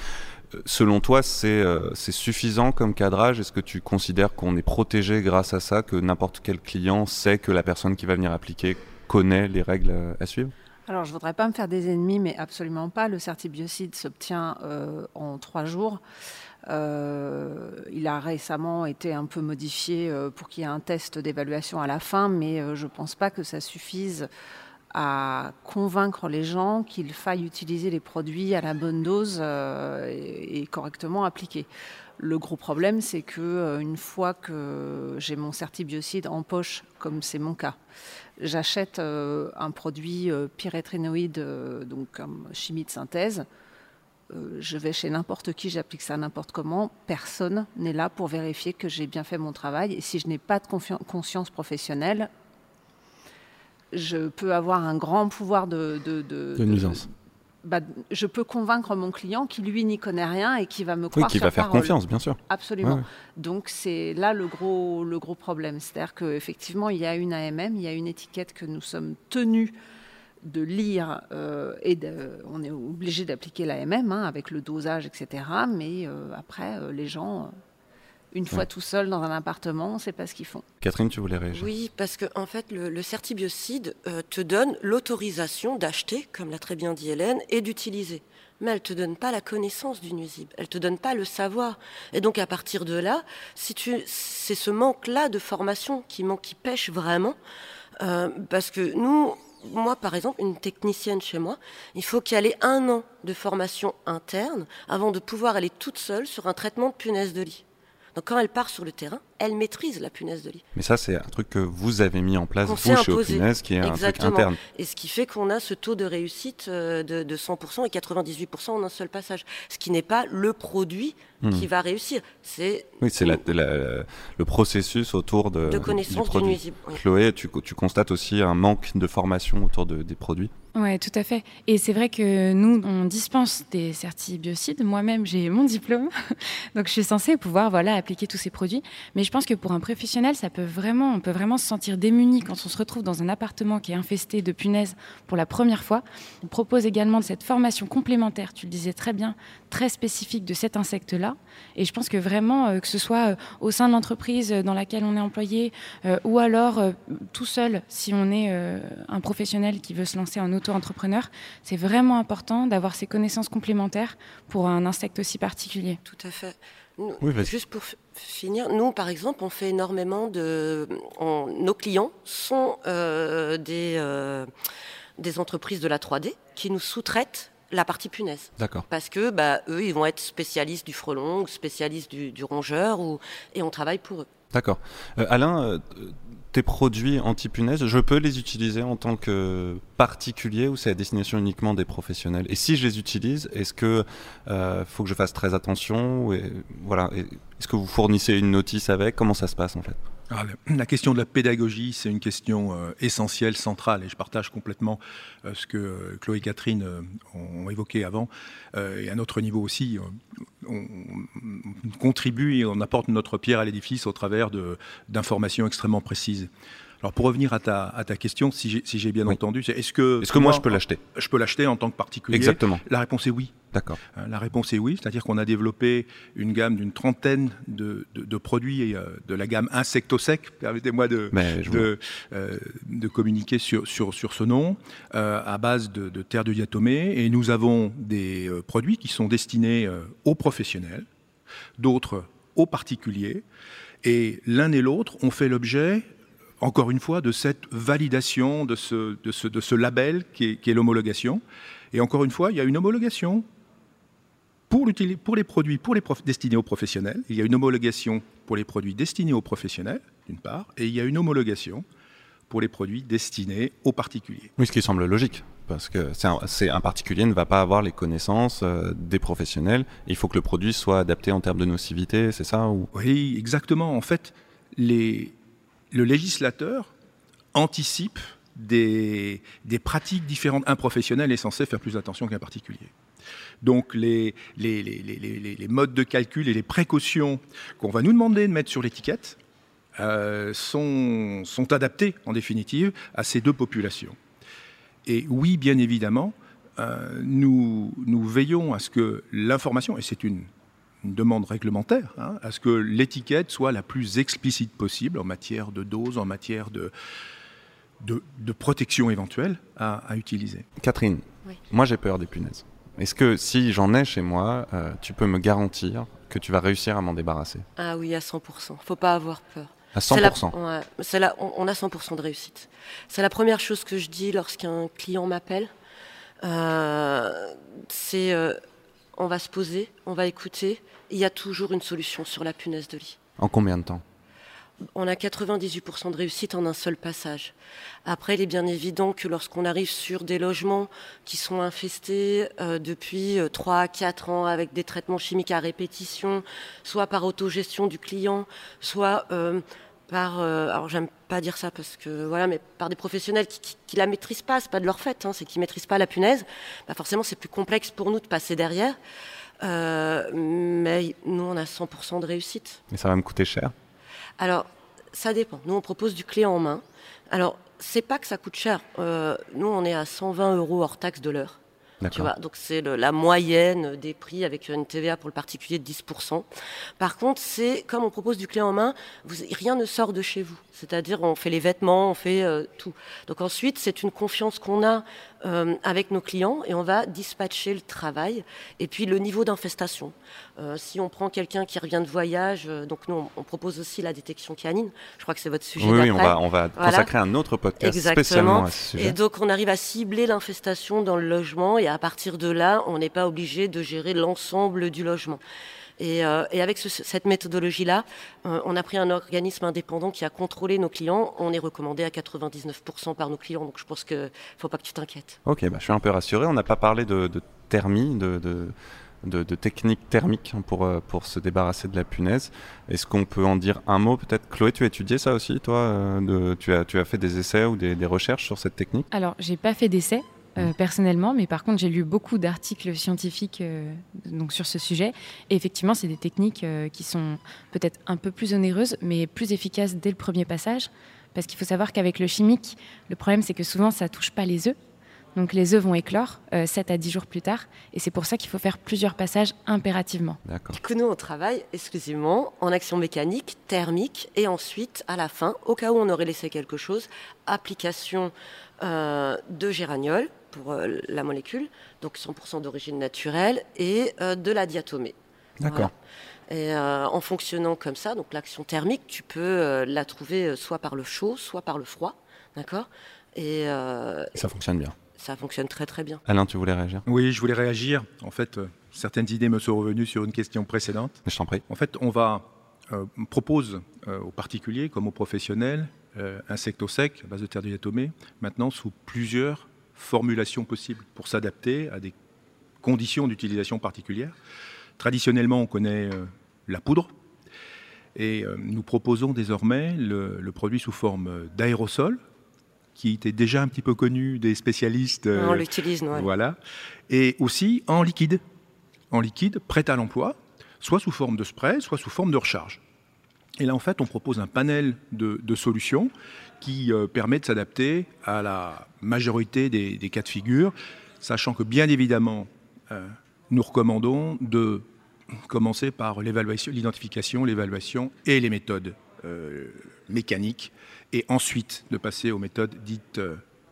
A: Euh, selon toi, c'est suffisant comme cadrage? Est-ce que tu considères qu'on est protégé grâce à ça, que n'importe quel client sait que la personne qui va venir appliquer connaît les règles à suivre?
D: Alors, je ne voudrais pas me faire des ennemis, mais absolument pas. Le certibiocide s'obtient en trois jours. Euh, il a récemment été un peu modifié euh, pour qu'il y ait un test d'évaluation à la fin, mais euh, je ne pense pas que ça suffise à convaincre les gens qu'il faille utiliser les produits à la bonne dose et, correctement appliqués. Le gros problème, c'est que une fois que j'ai mon certibiocide en poche, comme c'est mon cas, j'achète un produit pyréthrinoïde, donc chimie de synthèse, euh, je vais chez n'importe qui, j'applique ça n'importe comment, personne n'est là pour vérifier que j'ai bien fait mon travail. Et si je n'ai pas de conscience professionnelle, je peux avoir un grand pouvoir de,
A: de, nuisance.
D: Bah, je peux convaincre mon client qui lui n'y connaît rien et qui va me croire.
A: Oui, qui va faire confiance, bien sûr.
D: Absolument. Donc c'est là le gros, le gros problème. C'est-à-dire qu'effectivement, il y a une AMM, il y a une étiquette que nous sommes tenus de lire euh, et on est obligé d'appliquer l'AMM hein, avec le dosage, etc. Mais euh, après, euh, les gens, une fois tout seuls dans un appartement, on ne sait pas ce qu'ils font.
A: Catherine, tu voulais réagir
F: Oui, parce que en fait, le, certibiocide te donne l'autorisation d'acheter, comme l'a très bien dit Hélène, et d'utiliser. Mais elle ne te donne pas la connaissance du nuisible, elle ne te donne pas le savoir. Et donc à partir de là, si c'est ce manque-là de formation qui manque, qui pêche vraiment, parce que nous, moi, par exemple, une technicienne chez moi, il faut qu'elle ait un an de formation interne avant de pouvoir aller toute seule sur un traitement de punaise de lit. Donc quand elle part sur le terrain, elle maîtrise la punaise de lit.
A: Mais ça, c'est un truc que vous avez mis en place, vous, chez Opunaise, qui est un truc interne.
F: Et ce qui fait qu'on a ce taux de réussite euh, de, 100% et 98% en un seul passage. Ce qui n'est pas le produit hmm. qui va réussir. C'est
A: oui, c'est le processus autour de,
F: de connaissance du, produit. nuisible.
A: Chloé, tu, tu, constates aussi un manque de formation autour de, des produits?
E: Oui, tout à fait. Et c'est vrai que nous, on dispense des certibiocides. Moi-même, j'ai mon diplôme, donc je suis censée pouvoir voilà appliquer tous ces produits. Mais je pense que pour un professionnel, ça peut vraiment, on peut vraiment se sentir démuni quand on se retrouve dans un appartement qui est infesté de punaises pour la première fois. On propose également cette formation complémentaire, tu le disais très bien, très spécifique de cet insecte-là. Et je pense que vraiment, euh, que ce soit euh, au sein de l'entreprise dans laquelle on est employé, euh, ou alors tout seul, si on est un professionnel qui veut se lancer en autre entrepreneur c'est vraiment important d'avoir ces connaissances complémentaires pour un insecte aussi particulier.
F: Tout à fait. juste pour finir, nous, par exemple, on fait énormément de... nos clients sont euh, des, euh, des entreprises de la 3D qui nous sous-traitent la partie punaise.
A: D'accord.
F: Parce que bah, eux, ils vont être spécialistes du frelon, ou spécialistes du, rongeur, ou, et on travaille pour eux.
A: D'accord. Euh, Alain, tes produits anti-punaises, je peux les utiliser en tant que particulier ou c'est à destination uniquement des professionnels? Et si je les utilise, est-ce que euh, faut que je fasse très attention Voilà. Est-ce que vous fournissez une notice avec? Comment ça se passe en fait?
G: la question de la pédagogie, c'est une question euh, essentielle, centrale, et je partage complètement euh, ce que euh, Chloé et Catherine ont évoqué avant, et à notre niveau aussi, on, contribue et on apporte notre pierre à l'édifice au travers d'informations extrêmement précises. Alors pour revenir à ta, à ta question, si j'ai bien entendu, est-ce que,
A: est -ce que moi, je peux l'acheter
G: Je peux l'acheter en tant que particulier
A: Exactement.
G: La réponse est oui.
A: D'accord.
G: Euh, la réponse est oui, c'est-à-dire qu'on a développé une gamme d'une trentaine de, de, produits euh, de la gamme Insectosec, permettez-moi de, de, euh, de, communiquer sur, sur, sur ce nom, à base de, terre de diatomée, et nous avons des produits qui sont destinés aux professionnels, d'autres aux particuliers, et l'un et l'autre ont fait l'objet encore une fois, de cette validation, de ce, de ce, de ce label qui est, l'homologation. Et encore une fois, il y a une homologation pour, pour les produits pour les destinés aux professionnels. Il y a une homologation pour les produits destinés aux professionnels, d'une part, et il y a une homologation pour les produits destinés aux particuliers.
A: Oui, ce qui semble logique, parce que c'est un, particulier ne va pas avoir les connaissances euh, des professionnels. Il faut que le produit soit adapté en termes de nocivité, c'est ça ou...
G: Oui, exactement. En fait, les, le législateur anticipe des, pratiques différentes. Un professionnel est censé faire plus attention qu'un particulier. Donc les, modes de calcul et les précautions qu'on va nous demander de mettre sur l'étiquette euh, sont, adaptés en définitive à ces deux populations. Et oui, bien évidemment, euh, nous, nous veillons à ce que l'information, et c'est une une demande réglementaire hein, à ce que l'étiquette soit la plus explicite possible en matière de dose, en matière de, de, protection éventuelle à, utiliser.
A: Catherine, moi j'ai peur des punaises. Est-ce que si j'en ai chez moi, euh, tu peux me garantir que tu vas réussir à m'en débarrasser?
F: Ah oui, à 100%. Faut pas avoir peur.
A: À 100%
F: on, a 100% de réussite. C'est la première chose que je dis lorsqu'un client m'appelle. Euh, c'est euh, on va se poser, on va écouter, il y a toujours une solution sur la punaise de lit.
A: En combien de temps?
F: On a 98% de réussite en un seul passage. Après, il est bien évident que lorsqu'on arrive sur des logements qui sont infestés euh, depuis 3 à 4 ans avec des traitements chimiques à répétition, soit par autogestion du client, soit euh, par, euh, alors j'aime pas dire ça parce que voilà, mais par des professionnels qui, qui, la maîtrisent pas, c'est pas de leur fait, hein, c'est qu'ils maîtrisent pas la punaise. Bah forcément, c'est plus complexe pour nous de passer derrière. Euh, mais nous, on a 100% de réussite.
A: Mais ça va me coûter cher
F: Alors, ça dépend. Nous, on propose du clé en main. Alors, c'est pas que ça coûte cher. Euh, nous, on est à 120 euros hors taxe de l'heure. Tu vois, donc c'est la moyenne des prix avec une TVA pour le particulier de 10%. Par contre, c'est comme on propose du clé en main, vous, rien ne sort de chez vous. C'est-à-dire on fait les vêtements, on fait euh, tout. Donc ensuite, c'est une confiance qu'on a euh, avec nos clients et on va dispatcher le travail. Et puis le niveau d'infestation. Euh, si on prend quelqu'un qui revient de voyage, donc nous on, propose aussi la détection canine. Je crois que c'est votre sujet.
A: Oui, on va, on va consacrer un autre podcast spécialement à ce sujet.
F: Et donc on arrive à cibler l'infestation dans le logement et à partir de là, on n'est pas obligé de gérer l'ensemble du logement. Et, euh, avec cette méthodologie-là, euh, on a pris un organisme indépendant qui a contrôlé nos clients. On est recommandé à 99% par nos clients, donc je pense qu'il ne faut pas que tu t'inquiètes.
A: Ok, bah, je suis un peu rassuré. On n'a pas parlé de, thermie, de, de techniques thermiques pour, euh, pour se débarrasser de la punaise. Est-ce qu'on peut en dire un mot peut-être? Chloé, tu as étudié ça aussi, toi de, tu, as, tu as fait des essais ou des, des recherches sur cette technique?
E: Alors, j'ai pas fait d'essais. Euh, personnellement, mais par contre, j'ai lu beaucoup d'articles scientifiques euh, donc sur ce sujet. Et effectivement, c'est des techniques euh, qui sont peut-être un peu plus onéreuses, mais plus efficaces dès le premier passage. Parce qu'il faut savoir qu'avec le chimique, le problème, c'est que souvent, ça touche pas les œufs. Donc les œufs vont éclore 7 à 10 jours plus tard. Et c'est pour ça qu'il faut faire plusieurs passages impérativement.
F: Du coup, nous, on travaille exclusivement en action mécanique, thermique, et ensuite, à la fin, au cas où on aurait laissé quelque chose, application de géraniol pour euh, la molécule, donc 100% d'origine naturelle, et euh, de la diatomée.
A: D'accord.
F: Et euh, en fonctionnant comme ça, donc l'action thermique, tu peux la trouver soit par le chaud, soit par le froid, d'accord?
A: Et, ça fonctionne bien.
F: Ça fonctionne très très bien.
A: Alain, tu voulais réagir?
G: Oui, je voulais réagir. En fait, certaines idées me sont revenues sur une question précédente.
A: Je t'en prie.
G: En fait, on va propose aux particuliers comme aux professionnels un secto sec à base de terre diatomée, maintenant sous plusieurs formulations possibles pour s'adapter à des conditions d'utilisation particulières. Traditionnellement, on connaît euh, la poudre. Et euh, nous proposons désormais le, le produit sous forme d'aérosol, qui était déjà un petit peu connu des spécialistes. euh,
F: On l'utilise, ouais.
G: Voilà. Et aussi en liquide. En liquide, prêt à l'emploi, soit sous forme de spray, soit sous forme de recharge. Et là, en fait, on propose un panel de, solutions qui euh, permet de s'adapter à la majorité des, cas de figure, sachant que, bien évidemment, euh, nous recommandons de commencer par l'identification, l'évaluation et les méthodes euh, mécaniques, et ensuite de passer aux méthodes dites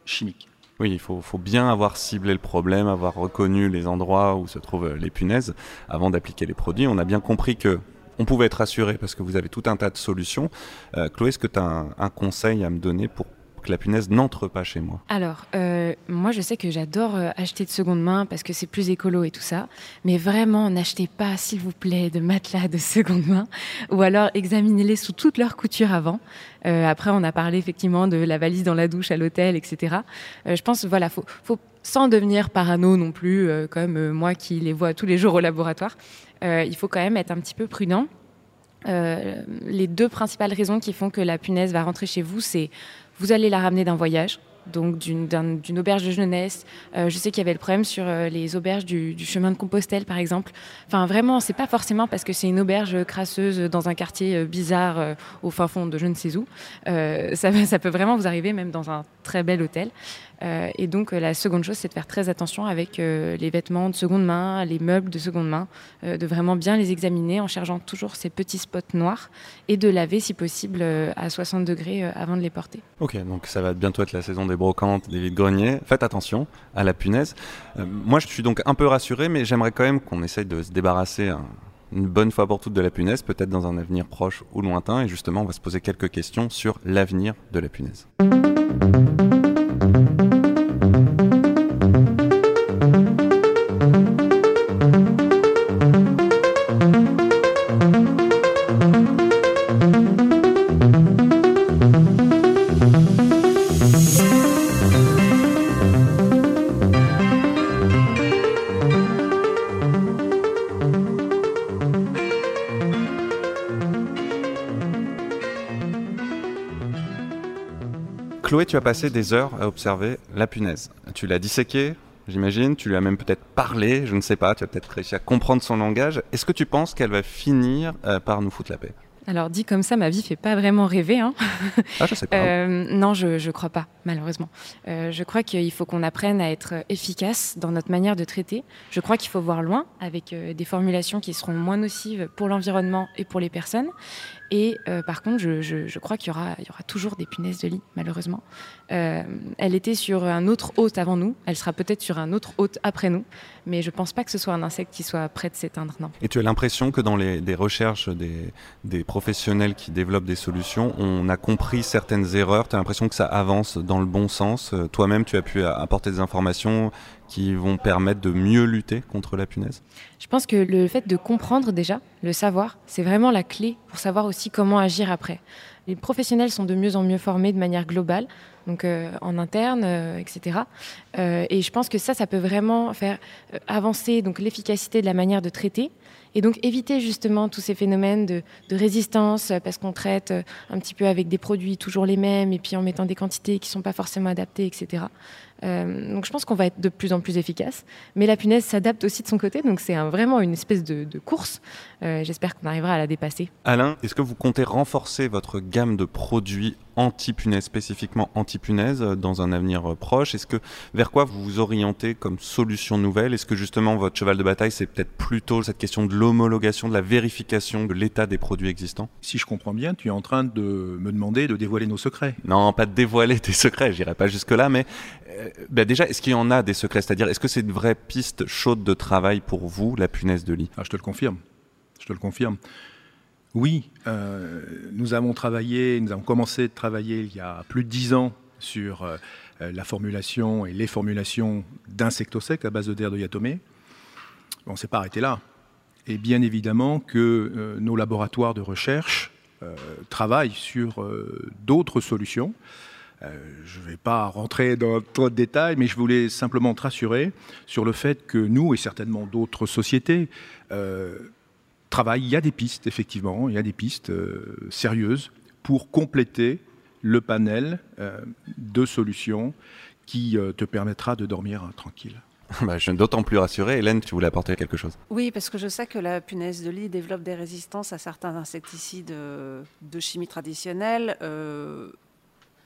G: chimiques.
A: Oui, il faut, bien avoir ciblé le problème, avoir reconnu les endroits où se trouvent les punaises avant d'appliquer les produits. On a bien compris que on pouvait être rassuré parce que vous avez tout un tas de solutions. Euh, Chloé, est-ce que tu as un, conseil à me donner pour que la punaise n'entre pas chez moi?
E: Alors, euh, moi, je sais que j'adore euh, acheter de seconde main parce que c'est plus écolo et tout ça. Mais vraiment, n'achetez pas, s'il vous plaît, de matelas de seconde main. Ou alors, examinez-les sous toute leur couture avant. Après, on a parlé effectivement de la valise dans la douche à l'hôtel, etc. Je pense, voilà, faut, faut sans devenir parano non plus, comme moi qui les vois tous les jours au laboratoire. Euh, il faut quand même être un petit peu prudent. Euh, les deux principales raisons qui font que la punaise va rentrer chez vous, c'est vous allez la ramener d'un voyage, donc d'une d'un- d'une auberge de jeunesse. Euh, je sais qu'il y avait le problème sur les auberges du, chemin de Compostelle, par exemple. Enfin, vraiment, c'est pas forcément parce que c'est une auberge crasseuse dans un quartier bizarre au fin fond de je ne sais où. Ça peut vraiment vous arriver, même dans un très bel hôtel. Euh, et donc, euh, la seconde chose, c'est de faire très attention avec euh, les vêtements de seconde main, les meubles de seconde main, de vraiment bien les examiner en cherchant toujours ces petits spots noirs et de laver, si possible, à 60 degrés avant de les porter.
A: Ok, donc ça va bientôt être la saison des brocantes, des vides-greniers. Faites attention à la punaise. Moi, je suis donc un peu rassuré, mais j'aimerais quand même qu'on essaye de se débarrasser un- une bonne fois pour toutes de la punaise, peut-être dans un avenir proche ou lointain. Et justement, on va se poser quelques questions sur l'avenir de la punaise. Chloé, tu as passé des heures à observer la punaise. Tu l'as disséquée, j'imagine, tu lui as même peut-être parlé, je ne sais pas, tu as peut-être réussi à comprendre son langage. Est-ce que tu penses qu'elle va finir euh, par nous foutre la paix?
E: Alors, dit comme ça, ma vie fait pas vraiment rêver. Hein.
A: Ah, je sais pas.
E: Euh, non, je ne crois pas, malheureusement. Euh, je crois qu'il faut qu'on apprenne à être efficace dans notre manière de traiter. Je crois qu'il faut voir loin avec euh, des formulations qui seront moins nocives pour l'environnement et pour les personnes. Et euh, par contre, je, crois qu'il y aura, il y aura toujours des punaises de lit, malheureusement. Euh, elle était sur un autre hôte avant nous. Elle sera peut-être sur un autre hôte après nous. Mais je pense pas que ce soit un insecte qui soit prêt de s'éteindre, non.
A: Et tu as l'impression que dans les recherches des, des professionnels qui développent des solutions, on a compris certaines erreurs. Tu as l'impression que ça avance dans le bon sens. Euh, Toi-même, tu as pu apporter des informations qui vont permettre de mieux lutter contre la punaise?
E: Je pense que le fait de comprendre déjà, le savoir, c'est vraiment la clé pour savoir aussi comment agir après. Les professionnels sont de mieux en mieux formés de manière globale, donc euh, en interne, euh, etc. Euh, et je pense que ça, ça peut vraiment faire avancer donc l'efficacité de la manière de traiter. Et donc éviter justement tous ces phénomènes de, résistance parce qu'on traite un petit peu avec des produits toujours les mêmes et puis en mettant des quantités qui sont pas forcément adaptées, etc. Donc je pense qu'on va être de plus en plus efficace. Mais la punaise s'adapte aussi de son côté, donc c'est vraiment une espèce de course. Euh, J'espère qu'on arrivera à la dépasser.
A: Alain, est-ce que vous comptez renforcer votre gamme de produits anti-punaise, spécifiquement anti-punaise, euh, dans un avenir euh, proche? Est-ce que vers quoi vous vous orientez comme solution nouvelle? Est-ce que justement votre cheval de bataille, c'est peut-être plutôt cette question de l'homologation, de la vérification de l'état des produits existants?
G: Si je comprends bien, tu es en train de me demander de dévoiler nos secrets.
A: Non, pas de dévoiler tes secrets, j'irai pas jusque-là, mais euh, bah déjà, est-ce qu'il y en a des secrets? C'est-à-dire, est-ce que c'est une vraie piste chaude de travail pour vous, la punaise de lit?
G: Ah, je te le confirme. Je te le confirme. Oui, euh, nous avons travaillé, nous avons commencé de travailler il y a plus de dix ans sur euh, euh, la formulation et les formulations d'insectosec à base de terre de yatomé. On ne s'est pas arrêté là. Et bien évidemment que nos laboratoires de recherche travaillent sur d'autres solutions. Je ne vais pas rentrer dans trop de détails, mais je voulais simplement te rassurer sur le fait que nous, et certainement d'autres sociétés, euh, travaille, il y a des pistes, effectivement, il y a des pistes sérieuses pour compléter le panel de solutions qui te permettra de dormir tranquille.
A: Bah, je suis d'autant plus rassuré. Hélène, tu voulais apporter quelque chose?
D: Oui, parce que je sais que la punaise de lit développe des résistances à certains insecticides de chimie traditionnelle. Euh,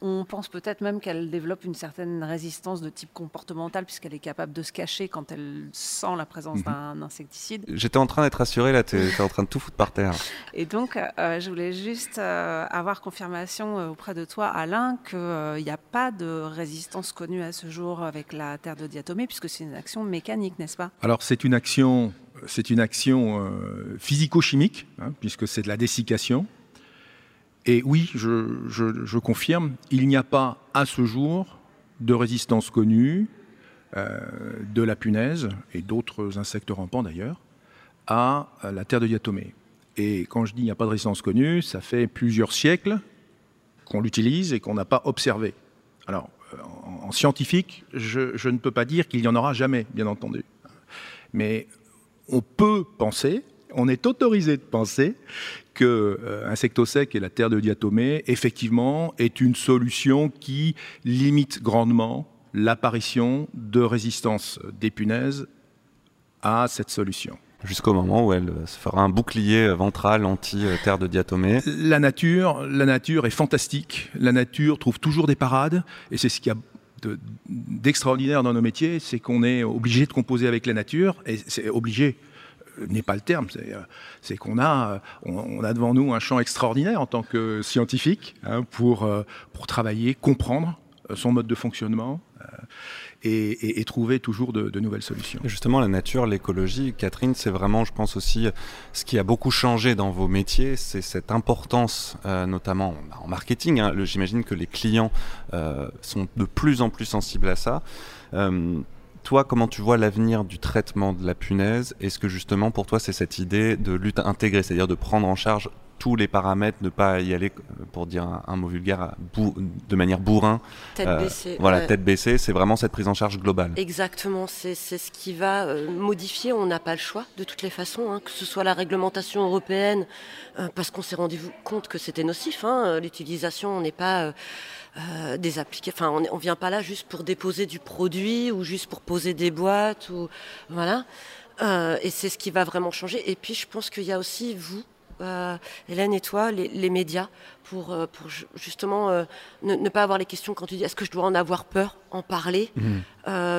D: on pense peut-être même qu'elle développe une certaine résistance de type comportemental puisqu'elle est capable de se cacher quand elle sent la présence mhm. d'un insecticide.
A: J'étais en train d'être rassuré, là tu es, en train de tout foutre par terre.
D: Et donc euh, je voulais juste euh, avoir confirmation euh, auprès de toi Alain qu'il n'y a pas de résistance connue à ce jour avec la terre de diatomée puisque c'est une action mécanique, n'est-ce pas?
G: Alors c'est une action, c'est une action physico-chimique hein, puisque c'est de la dessiccation. Et oui, je, confirme, il n'y a pas à ce jour de résistance connue euh, de la punaise et d'autres insectes rampants d'ailleurs à la terre de diatomée. Et quand je dis il n'y a pas de résistance connue, ça fait plusieurs siècles qu'on l'utilise et qu'on n'a pas observé. Alors, euh, en, scientifique, je, je ne peux pas dire qu'il n'y en aura jamais, bien entendu. Mais on peut penser, on est autorisé de penser que euh, Insectosec et la terre de diatomée, effectivement, est une solution qui limite grandement l'apparition de résistance des punaises à cette solution.
A: Jusqu'au moment où elle se fera un bouclier ventral anti-terre de diatomée.
G: La nature, la nature est fantastique. La nature trouve toujours des parades, et c'est ce qui a d'extraordinaire dans nos métiers, c'est qu'on est obligé de composer avec la nature, et c'est obligé n'est pas le terme, c'est euh, qu'on a, on, a devant nous un champ extraordinaire en tant que scientifique hein, pour, euh, pour travailler, comprendre euh, son mode de fonctionnement. Et, trouver toujours de, nouvelles solutions.
A: Justement, la nature, l'écologie, Catherine, c'est vraiment, je pense aussi, ce qui a beaucoup changé dans vos métiers, c'est cette importance, notamment en marketing. Hein. J'imagine que les clients sont de plus en plus sensibles à ça toi, comment tu vois l'avenir du traitement de la punaise? Est-ce que justement pour toi c'est cette idée de lutte intégrée, c'est-à-dire de prendre en charge tous les paramètres, ne pas y aller, euh, pour dire un, mot vulgaire, de manière bourrin.
F: Tête euh, baissée.
A: Voilà, tête baissée, c'est vraiment cette prise en charge globale.
F: Exactement, c'est ce qui va euh, modifier, on n'a pas le choix de toutes les façons, hein, que ce soit la réglementation européenne, parce qu'on s'est rendu compte que c'était nocif, hein, l'utilisation, on n'est pas... Euh, des appliqués. Enfin, on ne vient pas là juste pour déposer du produit ou juste pour poser des boîtes ou voilà. Euh, et c'est ce qui va vraiment changer. Et puis, je pense qu'il y a aussi vous, euh, Hélène et toi, les, médias, pour, euh, pour justement euh, ne, pas avoir les questions quand tu dis est-ce que je dois en avoir peur, en parler, mmh.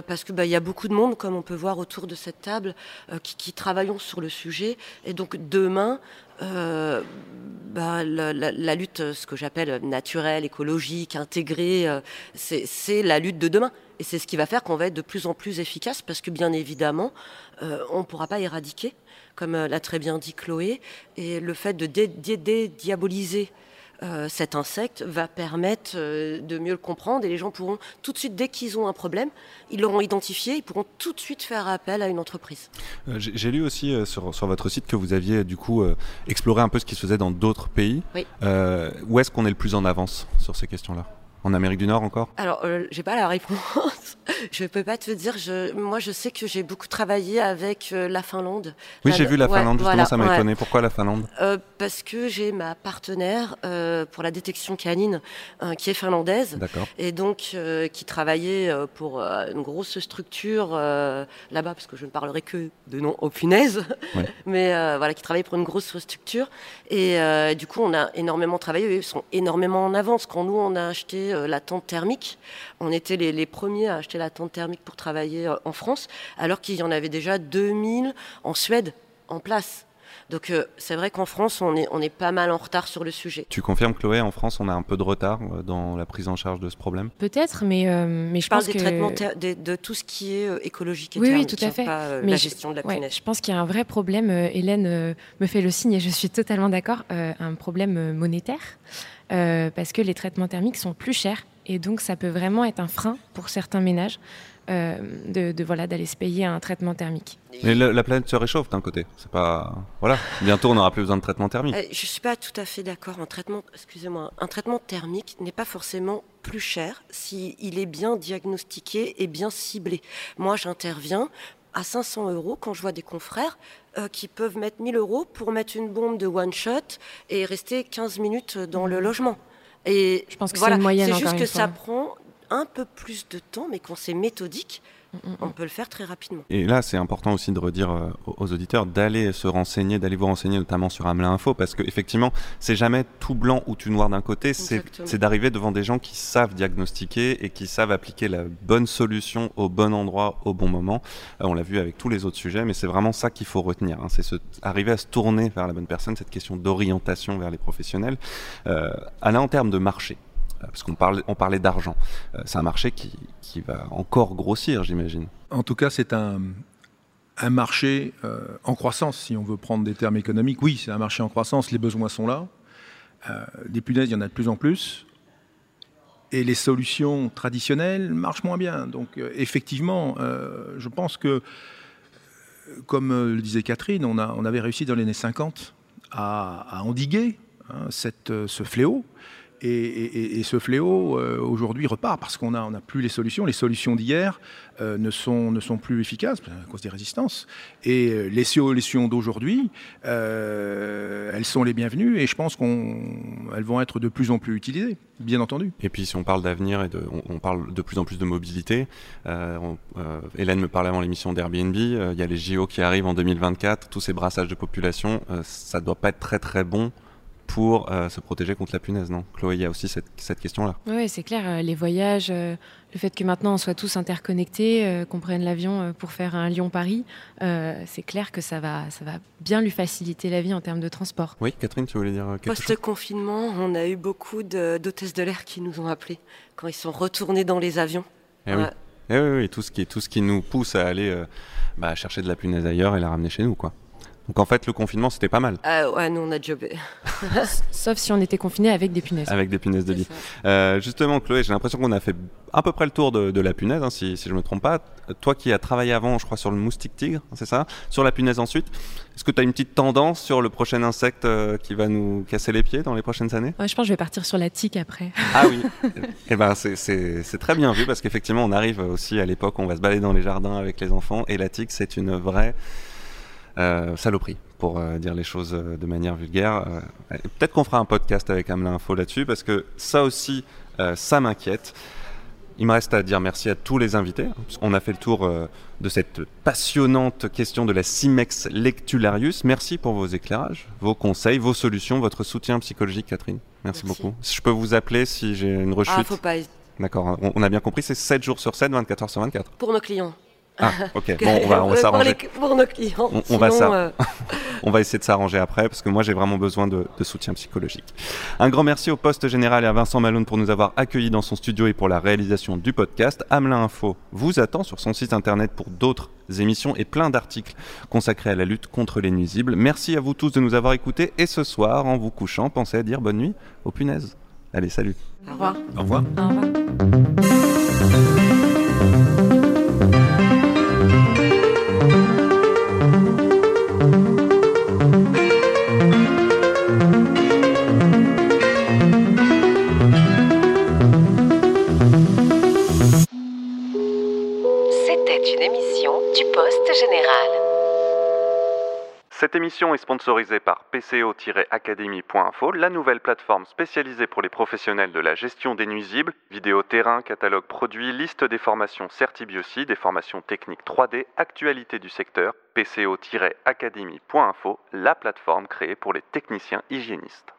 F: parce que bah, il y a beaucoup de monde, comme on peut voir autour de cette table, qui, qui, travaillons sur le sujet, et donc demain. Bah, la, la, lutte, ce que j'appelle naturelle, écologique, intégrée, c'est la lutte de demain. Et c'est ce qui va faire qu'on va être de plus en plus efficace parce que bien évidemment, on ne pourra pas éradiquer comme euh, l'a très bien dit Chloé. Et le fait de dédiaboliser euh, cet insecte va permettre euh, de mieux le comprendre et les gens pourront tout de suite, dès qu'ils ont un problème, ils l'auront identifié, ils pourront tout de suite faire appel à une entreprise.
A: J'ai lu aussi sur, sur, votre site que vous aviez du coup exploré un peu ce qui se faisait dans d'autres pays. où est-ce qu'on est le plus en avance sur ces questions-là? En Amérique du Nord encore?
F: Alors, euh, j'ai pas la réponse. je peux pas te dire. Je, moi, je sais que j'ai beaucoup travaillé avec euh, la Finlande.
A: Oui, j'ai vu la Finlande. justement, ça m'a étonné. Pourquoi la Finlande?
F: Euh, Parce que j'ai ma partenaire pour la détection canine qui est finlandaise.
A: D'accord.
F: Et donc, qui travaillait pour une grosse structure là-bas, parce que je ne parlerai que de nom aux punaises. Mais voilà, qui travaillait pour une grosse structure. Et du coup, on a énormément travaillé. Ils sont énormément en avance. Quand nous, on a acheté euh, la tente thermique. On était les, premiers à acheter la tente thermique pour travailler euh, en France, alors qu'il y en avait déjà 2000 en Suède en place. Donc euh, c'est vrai qu'en France, on est, on est pas mal en retard sur le sujet.
A: Tu confirmes, Chloé, en France, on a un peu de retard dans la prise en charge de ce problème?
E: Peut-être, mais, mais je,
F: je parle
E: des
F: traitements de, tout ce qui est écologique et
E: oui,
F: thermique,
E: oui, tout à fait.
F: Pas, la gestion de la
E: ouais, Je pense qu'il y a un vrai problème, Hélène me fait le signe et je suis totalement d'accord, un problème monétaire. Parce que les traitements thermiques sont plus chers et donc, ça peut vraiment être un frein pour certains ménages euh, de, voilà d'aller se payer un traitement thermique.
A: Mais la, planète se réchauffe d'un côté. C'est pas voilà. Bientôt, on n'aura plus besoin de traitement thermique. Je
F: euh, je suis pas tout à fait d'accord. Un traitement, excusez-moi, un traitement thermique n'est pas forcément plus cher s'il est bien diagnostiqué et bien ciblé. Moi, j'interviens à 500 euros quand je vois des confrères euh, qui peuvent mettre 1000 euros pour mettre une bombe de one shot et rester 15 minutes dans le logement. Et
E: Je pense que c'est
F: voilà,
E: une moyenne,
F: c'est juste que
E: fois.
F: ça prend un peu plus de temps, mais quand c'est méthodique,
E: Mm,
F: on peut le faire très rapidement.
A: Et là, c'est important aussi de redire euh, aux aux auditeurs d'aller se renseigner, d'aller vous renseigner notamment sur Hamelin Info, parce qu'effectivement, c'est jamais tout blanc ou tout noir d'un côté, c'est d'arriver devant des gens qui savent diagnostiquer et qui savent appliquer la bonne solution au bon endroit, au bon moment. Euh, on l'a vu avec tous les autres sujets, mais c'est vraiment ça qu'il faut retenir. hein, c'est se- arriver à se tourner vers la bonne personne, cette question d'orientation vers les professionnels. Euh, Alain, en termes de marché, parce qu'on parlait, on parlait d'argent, euh, c'est un marché qui, va encore grossir, j'imagine.
G: En tout cas, c'est un, marché euh, en croissance, si on veut prendre des termes économiques. Oui, c'est un marché en croissance, les besoins sont là. Euh, des punaises, il y en a de plus en plus. Et les solutions traditionnelles marchent moins bien. Donc, euh, effectivement, euh, je pense que, euh, comme euh, le disait Catherine, on, avait réussi dans les années 50 à, endiguer hein, euh, ce fléau. Et, ce fléau, euh, aujourd'hui, repart parce qu'on n'a plus les solutions. Les solutions d'hier euh, ne, sont, ne sont plus efficaces à cause des résistances. Et euh, les solutions d'aujourd'hui, elles sont les bienvenues et je pense qu'elles vont être de plus en plus utilisées, bien entendu.
A: Et puis si on parle d'avenir et on, parle de plus en plus de mobilité, Hélène me parlait avant l'émission d'Airbnb, il y a les JO qui arrivent en 2024, tous ces brassages de population, ça doit pas être très très bon pour euh, se protéger contre la punaise, non? Chloé, il y a aussi cette, cette question-là.
E: Oui, c'est clair. euh, les voyages, euh, le fait que maintenant on soit tous interconnectés, euh, qu'on prenne l'avion pour faire un Lyon-Paris, euh, c'est clair que ça va, ça va bien lui faciliter la vie en termes de transport.
A: Oui, Catherine, tu voulais dire quelque chose?
F: Post-confinement, on a eu beaucoup d'hôtesses de l'air qui nous ont appelés quand ils sont retournés dans les avions.
A: Eh oui.
F: Ouais.
A: Eh oui, oui, tout ce qui, tout ce qui nous pousse à aller euh, bah, chercher de la punaise ailleurs et la ramener chez nous, quoi. Donc en fait, le confinement, c'était pas mal,
F: Ah ouais, nous on a jobé.
E: Sauf si on était confiné avec des punaises.
A: avec des punaises de lit. Euh, justement, Chloé, j'ai l'impression qu'on a fait à peu près le tour de, de la punaise, hein, si, si je me trompe pas. Toi qui as travaillé avant, je crois, sur le moustique tigre, c'est ça? Sur la punaise ensuite. Est-ce que tu as une petite tendance sur le prochain insecte euh, qui va nous casser les pieds dans les prochaines années?
E: Ouais, je pense que je vais partir sur la tique après.
A: Ah oui Eh ben, c'est très bien vu parce qu'effectivement, on arrive aussi à l'époque où on va se balader dans les jardins avec les enfants et la tique, c'est une vraie euh, saloperie, pour euh, dire les choses euh, de manière vulgaire. Euh, Peut-être qu'on fera un podcast avec Hamelin Info là-dessus parce que ça aussi, ça m'inquiète. Il me reste à dire merci à tous les invités. On a fait le tour de cette passionnante question de la Cimex lectularius. Merci pour vos éclairages, vos conseils, vos solutions, votre soutien psychologique, Catherine. Merci,
F: Merci.
A: beaucoup. Je peux vous appeler si j'ai une rechute.
F: Ah, faut pas.
A: D'accord, on, on a bien compris, c'est 7 jours sur 7, 24 heures sur 24.
F: Pour nos clients.
A: Ah, ok, bon, on va, on va
F: pour,
A: s'arranger.
F: les- pour nos clients.
A: On- on va
F: Sinon,
A: ça.
F: euh,
A: On va essayer de s'arranger après parce que moi j'ai vraiment besoin de, de soutien psychologique. Un grand merci au poste général et à Vincent Malone pour nous avoir accueillis dans son studio et pour la réalisation du podcast. Hamelin Info vous attend sur son site internet pour d'autres émissions et plein d'articles consacrés à la lutte contre les nuisibles. Merci à vous tous de nous avoir écoutés et ce soir, en vous couchant, pensez à dire bonne nuit aux punaises. Allez, salut.
F: Au revoir.
A: Au revoir.
E: Au revoir.
H: Poste Général.
A: Cette émission est sponsorisée par PCO-Academy.info, la nouvelle plateforme spécialisée pour les professionnels de la gestion des nuisibles, vidéo terrain, catalogue produits, liste des formations Certibiosi, des formations techniques 3D, actualité du secteur, PCO-Academy.info, la plateforme créée pour les techniciens hygiénistes.